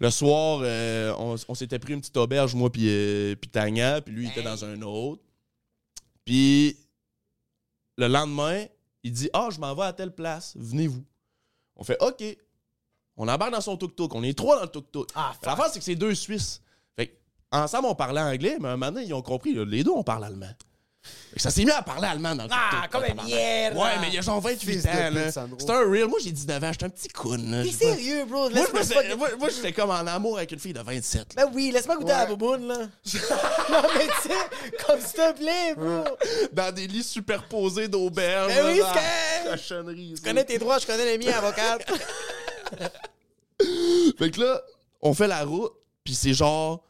Le soir, euh, on, on s'était pris une petite auberge, moi puis euh, puis Tanya, puis lui, il était dans un autre. Puis le lendemain, il dit Ah, je m'en vais à telle place, venez-vous. On fait OK. On embarque dans son tuk-tuk. On est trois dans le tuk-tuk. Ah, fuck. L'affaire, c'est que c'est deux Suisses. Fait que, ensemble, on parlait anglais, mais un moment donné, ils ont compris. là, les deux, on parle allemand. Fait que ça s'est mis à parler allemand dans le Ah, comme une merde. Ouais, mais il y a genre 28 Fils de ans. là. C'est un real. Moi, j'ai 19 ans. J'étais un petit con. là. T'es sérieux, bro? Moi, moi, j'étais comme en amour avec une fille de 27. là. Ben oui, laisse-moi goûter à la bouboune, là. non, mais tu sais, comme s'il te plaît, bro. Dans des lits superposés d'auberge. Ben oui, c'est cochonnerie. Je connais tes droits, je connais les miens, avocate. Fait que là, on fait la route, puis c'est genre.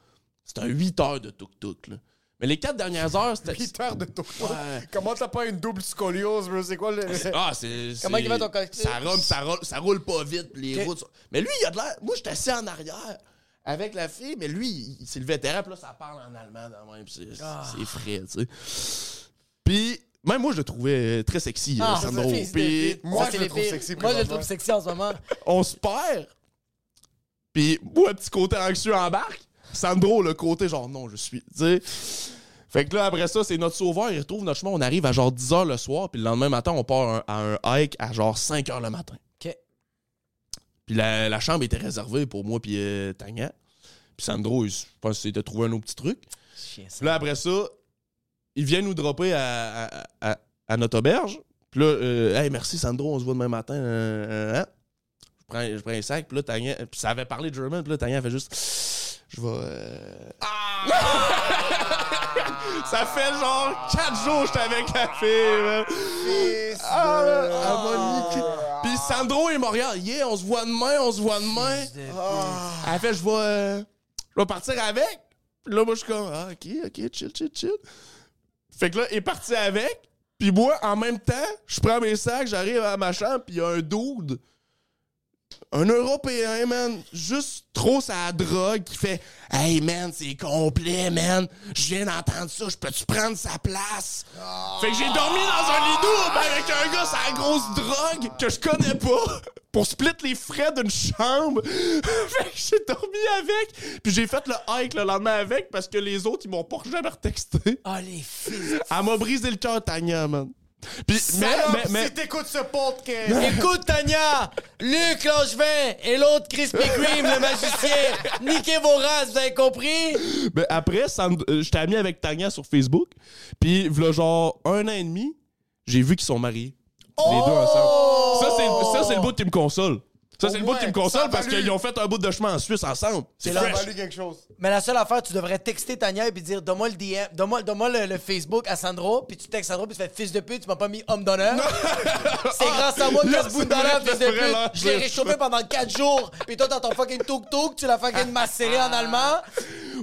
C'est un 8 heures de tuk-tuk, là. Mais les quatre dernières heures, c'était. 8 heures de. Ouais. Comment t'as pas une double scoliose, bro? C'est quoi le. Ah, c'est. Comment il va ton cocktail? Ça roule, ça roule, ça roule pas vite, puis les routes. sont- Mais lui, il a de l'air. Moi, j'étais assis en arrière avec la fille, mais lui, c'est le vétéran, puis là, ça parle en allemand dans même, c'est Ah. c'est frais, tu sais. Puis, même moi, je le trouvais très sexy, Ah, euh, Sandro. moi, Ça, je le trouve pires. sexy Moi, je le trouve sexy en ce moment. on se perd. Puis, moi, un petit côté anxieux embarque. Sandro, le côté genre, non, je suis. Tu. Fait que là, après ça, c'est notre sauveur. Il retrouve notre chemin. On arrive à genre 10 h le soir. Puis le lendemain matin, on part un- à un hike à genre 5 h le matin. OK. Puis la, la chambre était réservée pour moi puis euh, Tanya. Puis Sandro, il, je pense qu'il s'était trouvé un autre petit truc. Chien, ça. Puis là, après ça, il vient nous dropper à, à- à- à notre auberge. Puis là, euh, hey, merci Sandro, on se voit demain matin. euh, euh, hein. Je, prends, je prends un sac. Puis là, Tanya, puis ça avait parlé de German. Puis là, Tanya fait juste. Je vais. euh, ça fait genre 4 jours que j'étais avec la fille, man. Fils Ah, elle niqué. Puis Sandro, m'a regardé. Yeah, on se voit demain, on se voit demain. Elle fait, je vais, euh, je vais partir avec. Puis là, moi, je suis comme, ah, ok, ok, chill, chill, chill. Fait que là, il est parti avec. Puis moi, en même temps, je prends mes sacs, j'arrive à ma chambre, puis il y a un dude, un Européen, man, juste trop sa drogue, qui fait, hey, man, c'est complet, man. Je viens d'entendre ça, je peux-tu prendre sa place? Fait que j'ai dormi dans un lit double avec un gars, sa grosse drogue que je connais pas pour split les frais d'une chambre. fait que j'ai dormi avec. Puis j'ai fait le hike le lendemain avec parce que les autres, ils m'ont pas jamais retexté. Ah, les fils. Elle m'a brisé le cœur, Tanya, man. Puis, mais, Salope, mais, mais, Si t'écoutes ce podcast. Écoute, Tania, Luc Langevin et l'autre Krispy Kreme, le magicien. Niquez vos races, vous avez compris? mais après, euh, j'étais ami avec Tanya sur Facebook. Puis, v'là genre un an et demi, j'ai vu qu'ils sont mariés. Les deux ensemble. Ça, c'est, ça, c'est le bout qui me console. Ça, c'est le bout qui me console parce qu'ils ont fait un bout de chemin en Suisse ensemble. C'est fresh. valu quelque chose. Mais la seule affaire, tu devrais texter Tania et puis dire donne-moi le DM, donne-moi, donne-moi le, le Facebook à Sandro, puis tu textes Sandro, puis tu fais fils de pute, tu m'as pas mis homme d'honneur. C'est grâce à moi que ce bout d'honneur, fils de pute. Je l'ai réchauffé pendant 4 jours, puis toi, dans ton fucking tuk-tuk, tu l'as fucking macéré en allemand.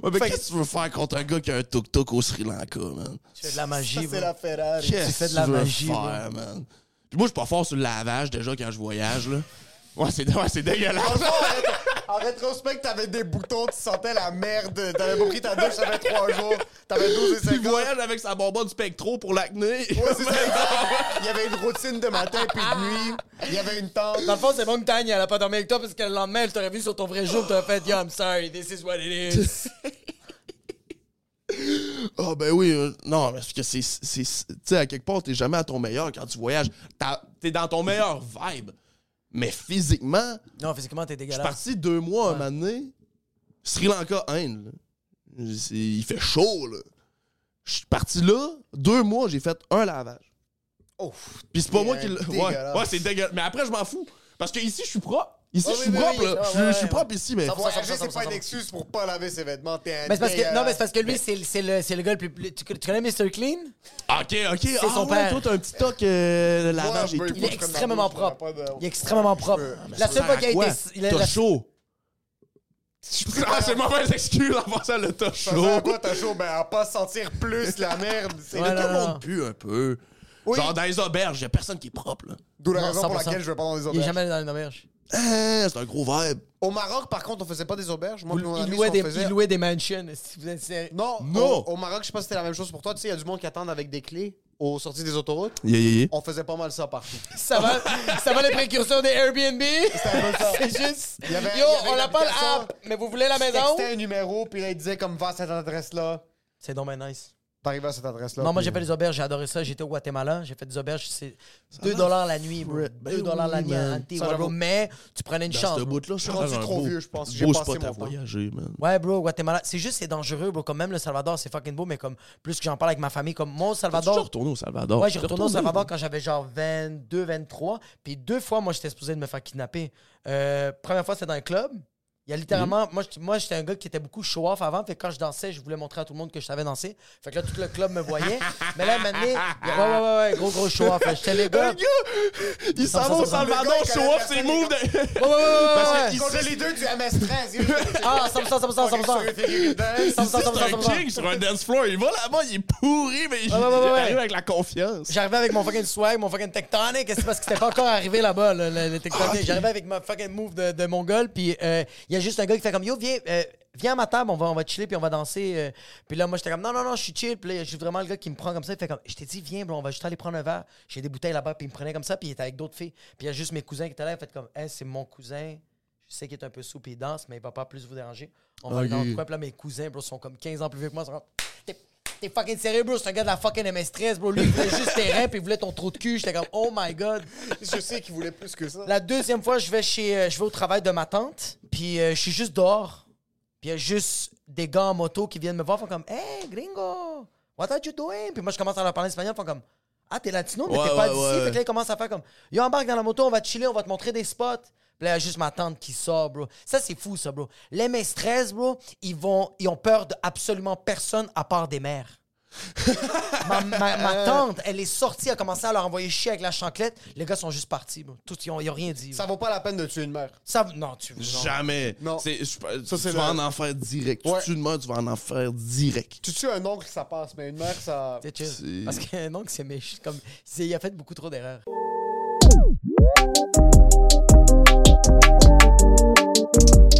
Ouais, mais qu'est-ce que tu veux faire contre un gars qui a un tuk-tuk au Sri Lanka, man? Tu fais de la magie, Ça, c'est la Ferrari. Qu'est-ce fais de que la tu veux magie, faire, man? Puis moi, je suis pas fort sur le lavage déjà quand je voyage, là. Ouais, c'est ouais, c'est dégueulasse. En rétrospect, t'avais des boutons, tu sentais la merde. T'avais pas pris ta douche, ça fait 3 jours. T'avais 12 et Il 50. voyage avec sa bonbonne spectro pour l'acné. Ouais, c'est ça. Il y avait une routine de matin puis de nuit. Il y avait une tente. Dans le fond, c'est bon que Tania, elle a pas dormi avec toi parce que le lendemain, elle t'aurait vu sur ton vrai jour, t'aurais fait Yo, I'm sorry, this is what it is. Ah ben oui, euh, non, parce que c'est, tu sais, à quelque part, t'es jamais à ton meilleur quand tu voyages. T'es dans ton meilleur vibe. Mais physiquement, non, physiquement, t'es je suis dégueulasse. parti deux mois un moment donné. Sri Lanka, Inde. là. Il fait chaud, là. Je suis parti là, deux mois, j'ai fait un lavage. Oh, Puis c'est pas moi qui. Ouais, dégueulasse. ouais c'est dégueulasse. Mais après, je m'en fous. Parce que ici, je suis propre. Ici, Ah je suis oui, propre, oui. là. Ah, Je- ouais, je suis propre ici, mais. C'est pas une excuse pour pas laver ses vêtements. T'es un Mais parce que, non, mais c'est parce que lui, c'est c'est le, c'est le gars le plus. tu, tu connais Mr. Clean? Ok, ok. C'est son ouais, père. Toi, t'as un petit toc euh, de lavage et tout. Il est extrêmement propre. Il est extrêmement propre. La seule fois qu'il a quoi? été. il a- T'as la- chaud? Ah, c'est mauvaise excuse en passant le t'as chaud. quoi, t'as chaud? Ben, à pas sentir plus la merde. C'est tout le monde. pue un peu. Genre dans les auberges, y a personne qui est propre, là. D'où la raison pour 100%. laquelle je vais pas dans les Il est auberges. jamais dans une auberge. Ah, c'est un gros vibe. Au Maroc, par contre, on faisait pas des auberges. Moi, Il, puis mon il ami, louait des, faisait- il louait des mansions. Si vous êtes sérieux? Non, Non. Au, au Maroc, je sais pas si c'était la même chose pour toi. Tu sais, il y a du monde qui attendent avec des clés aux sorties des autoroutes. Yeah, yeah, yeah. On faisait pas mal ça partout. Ça va, ça va les précurseurs des Airbnb? un peu ça. C'est juste. Il y avait- Yo, il y avait on une pas application. l'app, mais vous voulez la maison? textais un numéro, puis là, il disait comme va à cette adresse-là. C'est bien nice. T'arrives à cette adresse-là. Non, moi j'ai fait des auberges, j'ai adoré ça. J'étais au Guatemala, j'ai fait des auberges, c'est 2 dollars la nuit, bro. Ben 2 dollars la nuit à. Antigua. Mais tu prenais une chance. Je suis rendu trop vieux, je pense. J'ai Beau passé mon voyager, man. Ouais, bro, Guatemala. C'est juste, c'est dangereux, bro. Comme même le Salvador, c'est fucking beau, mais comme plus que j'en parle avec ma famille, comme moi au T'es Salvador. retourné au Salvador? Ouais, j'ai retourné au Salvador quand j'avais genre 22, 23. Puis deux fois, moi, j'étais supposé de me faire kidnapper. Euh, première fois, c'était dans un club. Il y a littéralement. Moi, j'étais- moi, j'étais un gars qui était beaucoup show-off avant. Fait que quand je dansais, je voulais montrer à tout le monde que je savais danser. Fait que là, tout le club me voyait. Mais là, maintenant, ouais, ouais, ouais, ouais, gros, gros show-off. Que J'étais le gars. Le gars, il s'en va au ça, ça, ça. Salvador, Le gars, il show connaît off ses personne, moves. les de- Ouais, ouais, ouais, ouais, Parce qu'il- Contre les deux du MS-13. Ah, 100%, 100%, 100%. C'est 100%, 100%, un 100%. king sur un dance floor. Il va là-bas, il est pourri, mais il ouais, ouais, ouais. il arrive avec la confiance. J'arrivais avec mon fucking swag, mon fucking tectonic, c'est parce que c'était pas encore arrivé là-bas, le, tectonic. J'arrivais avec ma fucking move de, de mongol, puis euh, il y a juste un gars qui fait comme Yo, viens, euh, viens à ma table, on va, on va chiller, puis on va danser. euh. Puis là, moi, j'étais comme Non, non, non, je suis chill. Puis là, j'ai vraiment le gars qui me prend comme ça. Il fait comme Je t'ai dit, viens, bro, on va juste aller prendre un verre. J'ai des bouteilles là-bas, puis il me prenait comme ça, puis il était avec d'autres filles. Puis il y a juste mes cousins qui étaient là, il fait comme Hey, c'est mon cousin. Je sais qu'il est un peu sous, puis il danse, mais il va pas plus vous déranger. On va aller dans le coin, puis là, mes cousins, bro, sont comme 15 ans plus vieux que moi. Ils sont comme T'es- fucking sérieux, bro? C'est un gars de la fucking MS13, bro. Lui, il voulait juste tes reins, puis il voulait ton trou de cul. J'étais comme, oh my god. Je sais qu'il voulait plus que ça. La deuxième fois, je vais chez, euh, je vais au travail de ma tante, puis euh, je suis juste dehors. Puis il y a juste des gars en moto qui viennent me voir, font comme, hey, gringo, what are you doing? Puis moi, je commence à leur parler espagnol, font comme, ah, t'es latino, mais Ouais, t'es pas ouais, d'ici. ouais. Fait que là, ils commencent à faire comme, yo, embarque dans la moto, on va te chiller, on va te montrer des spots. Puis là, il y a juste ma tante qui sort, bro. Ça, c'est fou, ça, bro. Les MS-13, bro, ils, vont, ils ont peur de absolument personne à part des mères. ma, ma- ma tante, elle est sortie, elle a commencé à leur envoyer chier avec la chanclette. Les gars sont juste partis, bro. Tout, ils, ont, ils ont rien dit. Ça vaut pas la peine de tuer une mère. Ça, non, tu non. Jamais. Non. C'est- je- Ça, c'est tu vas en enfer direct. Ouais. Tu tues une mère, tu vas en enfer direct. Tu tues un oncle, ça passe, mais une mère, ça. C'est chill. Parce que non, c'est méchant. Comme, c'est- il a fait beaucoup trop d'erreurs. Thank you.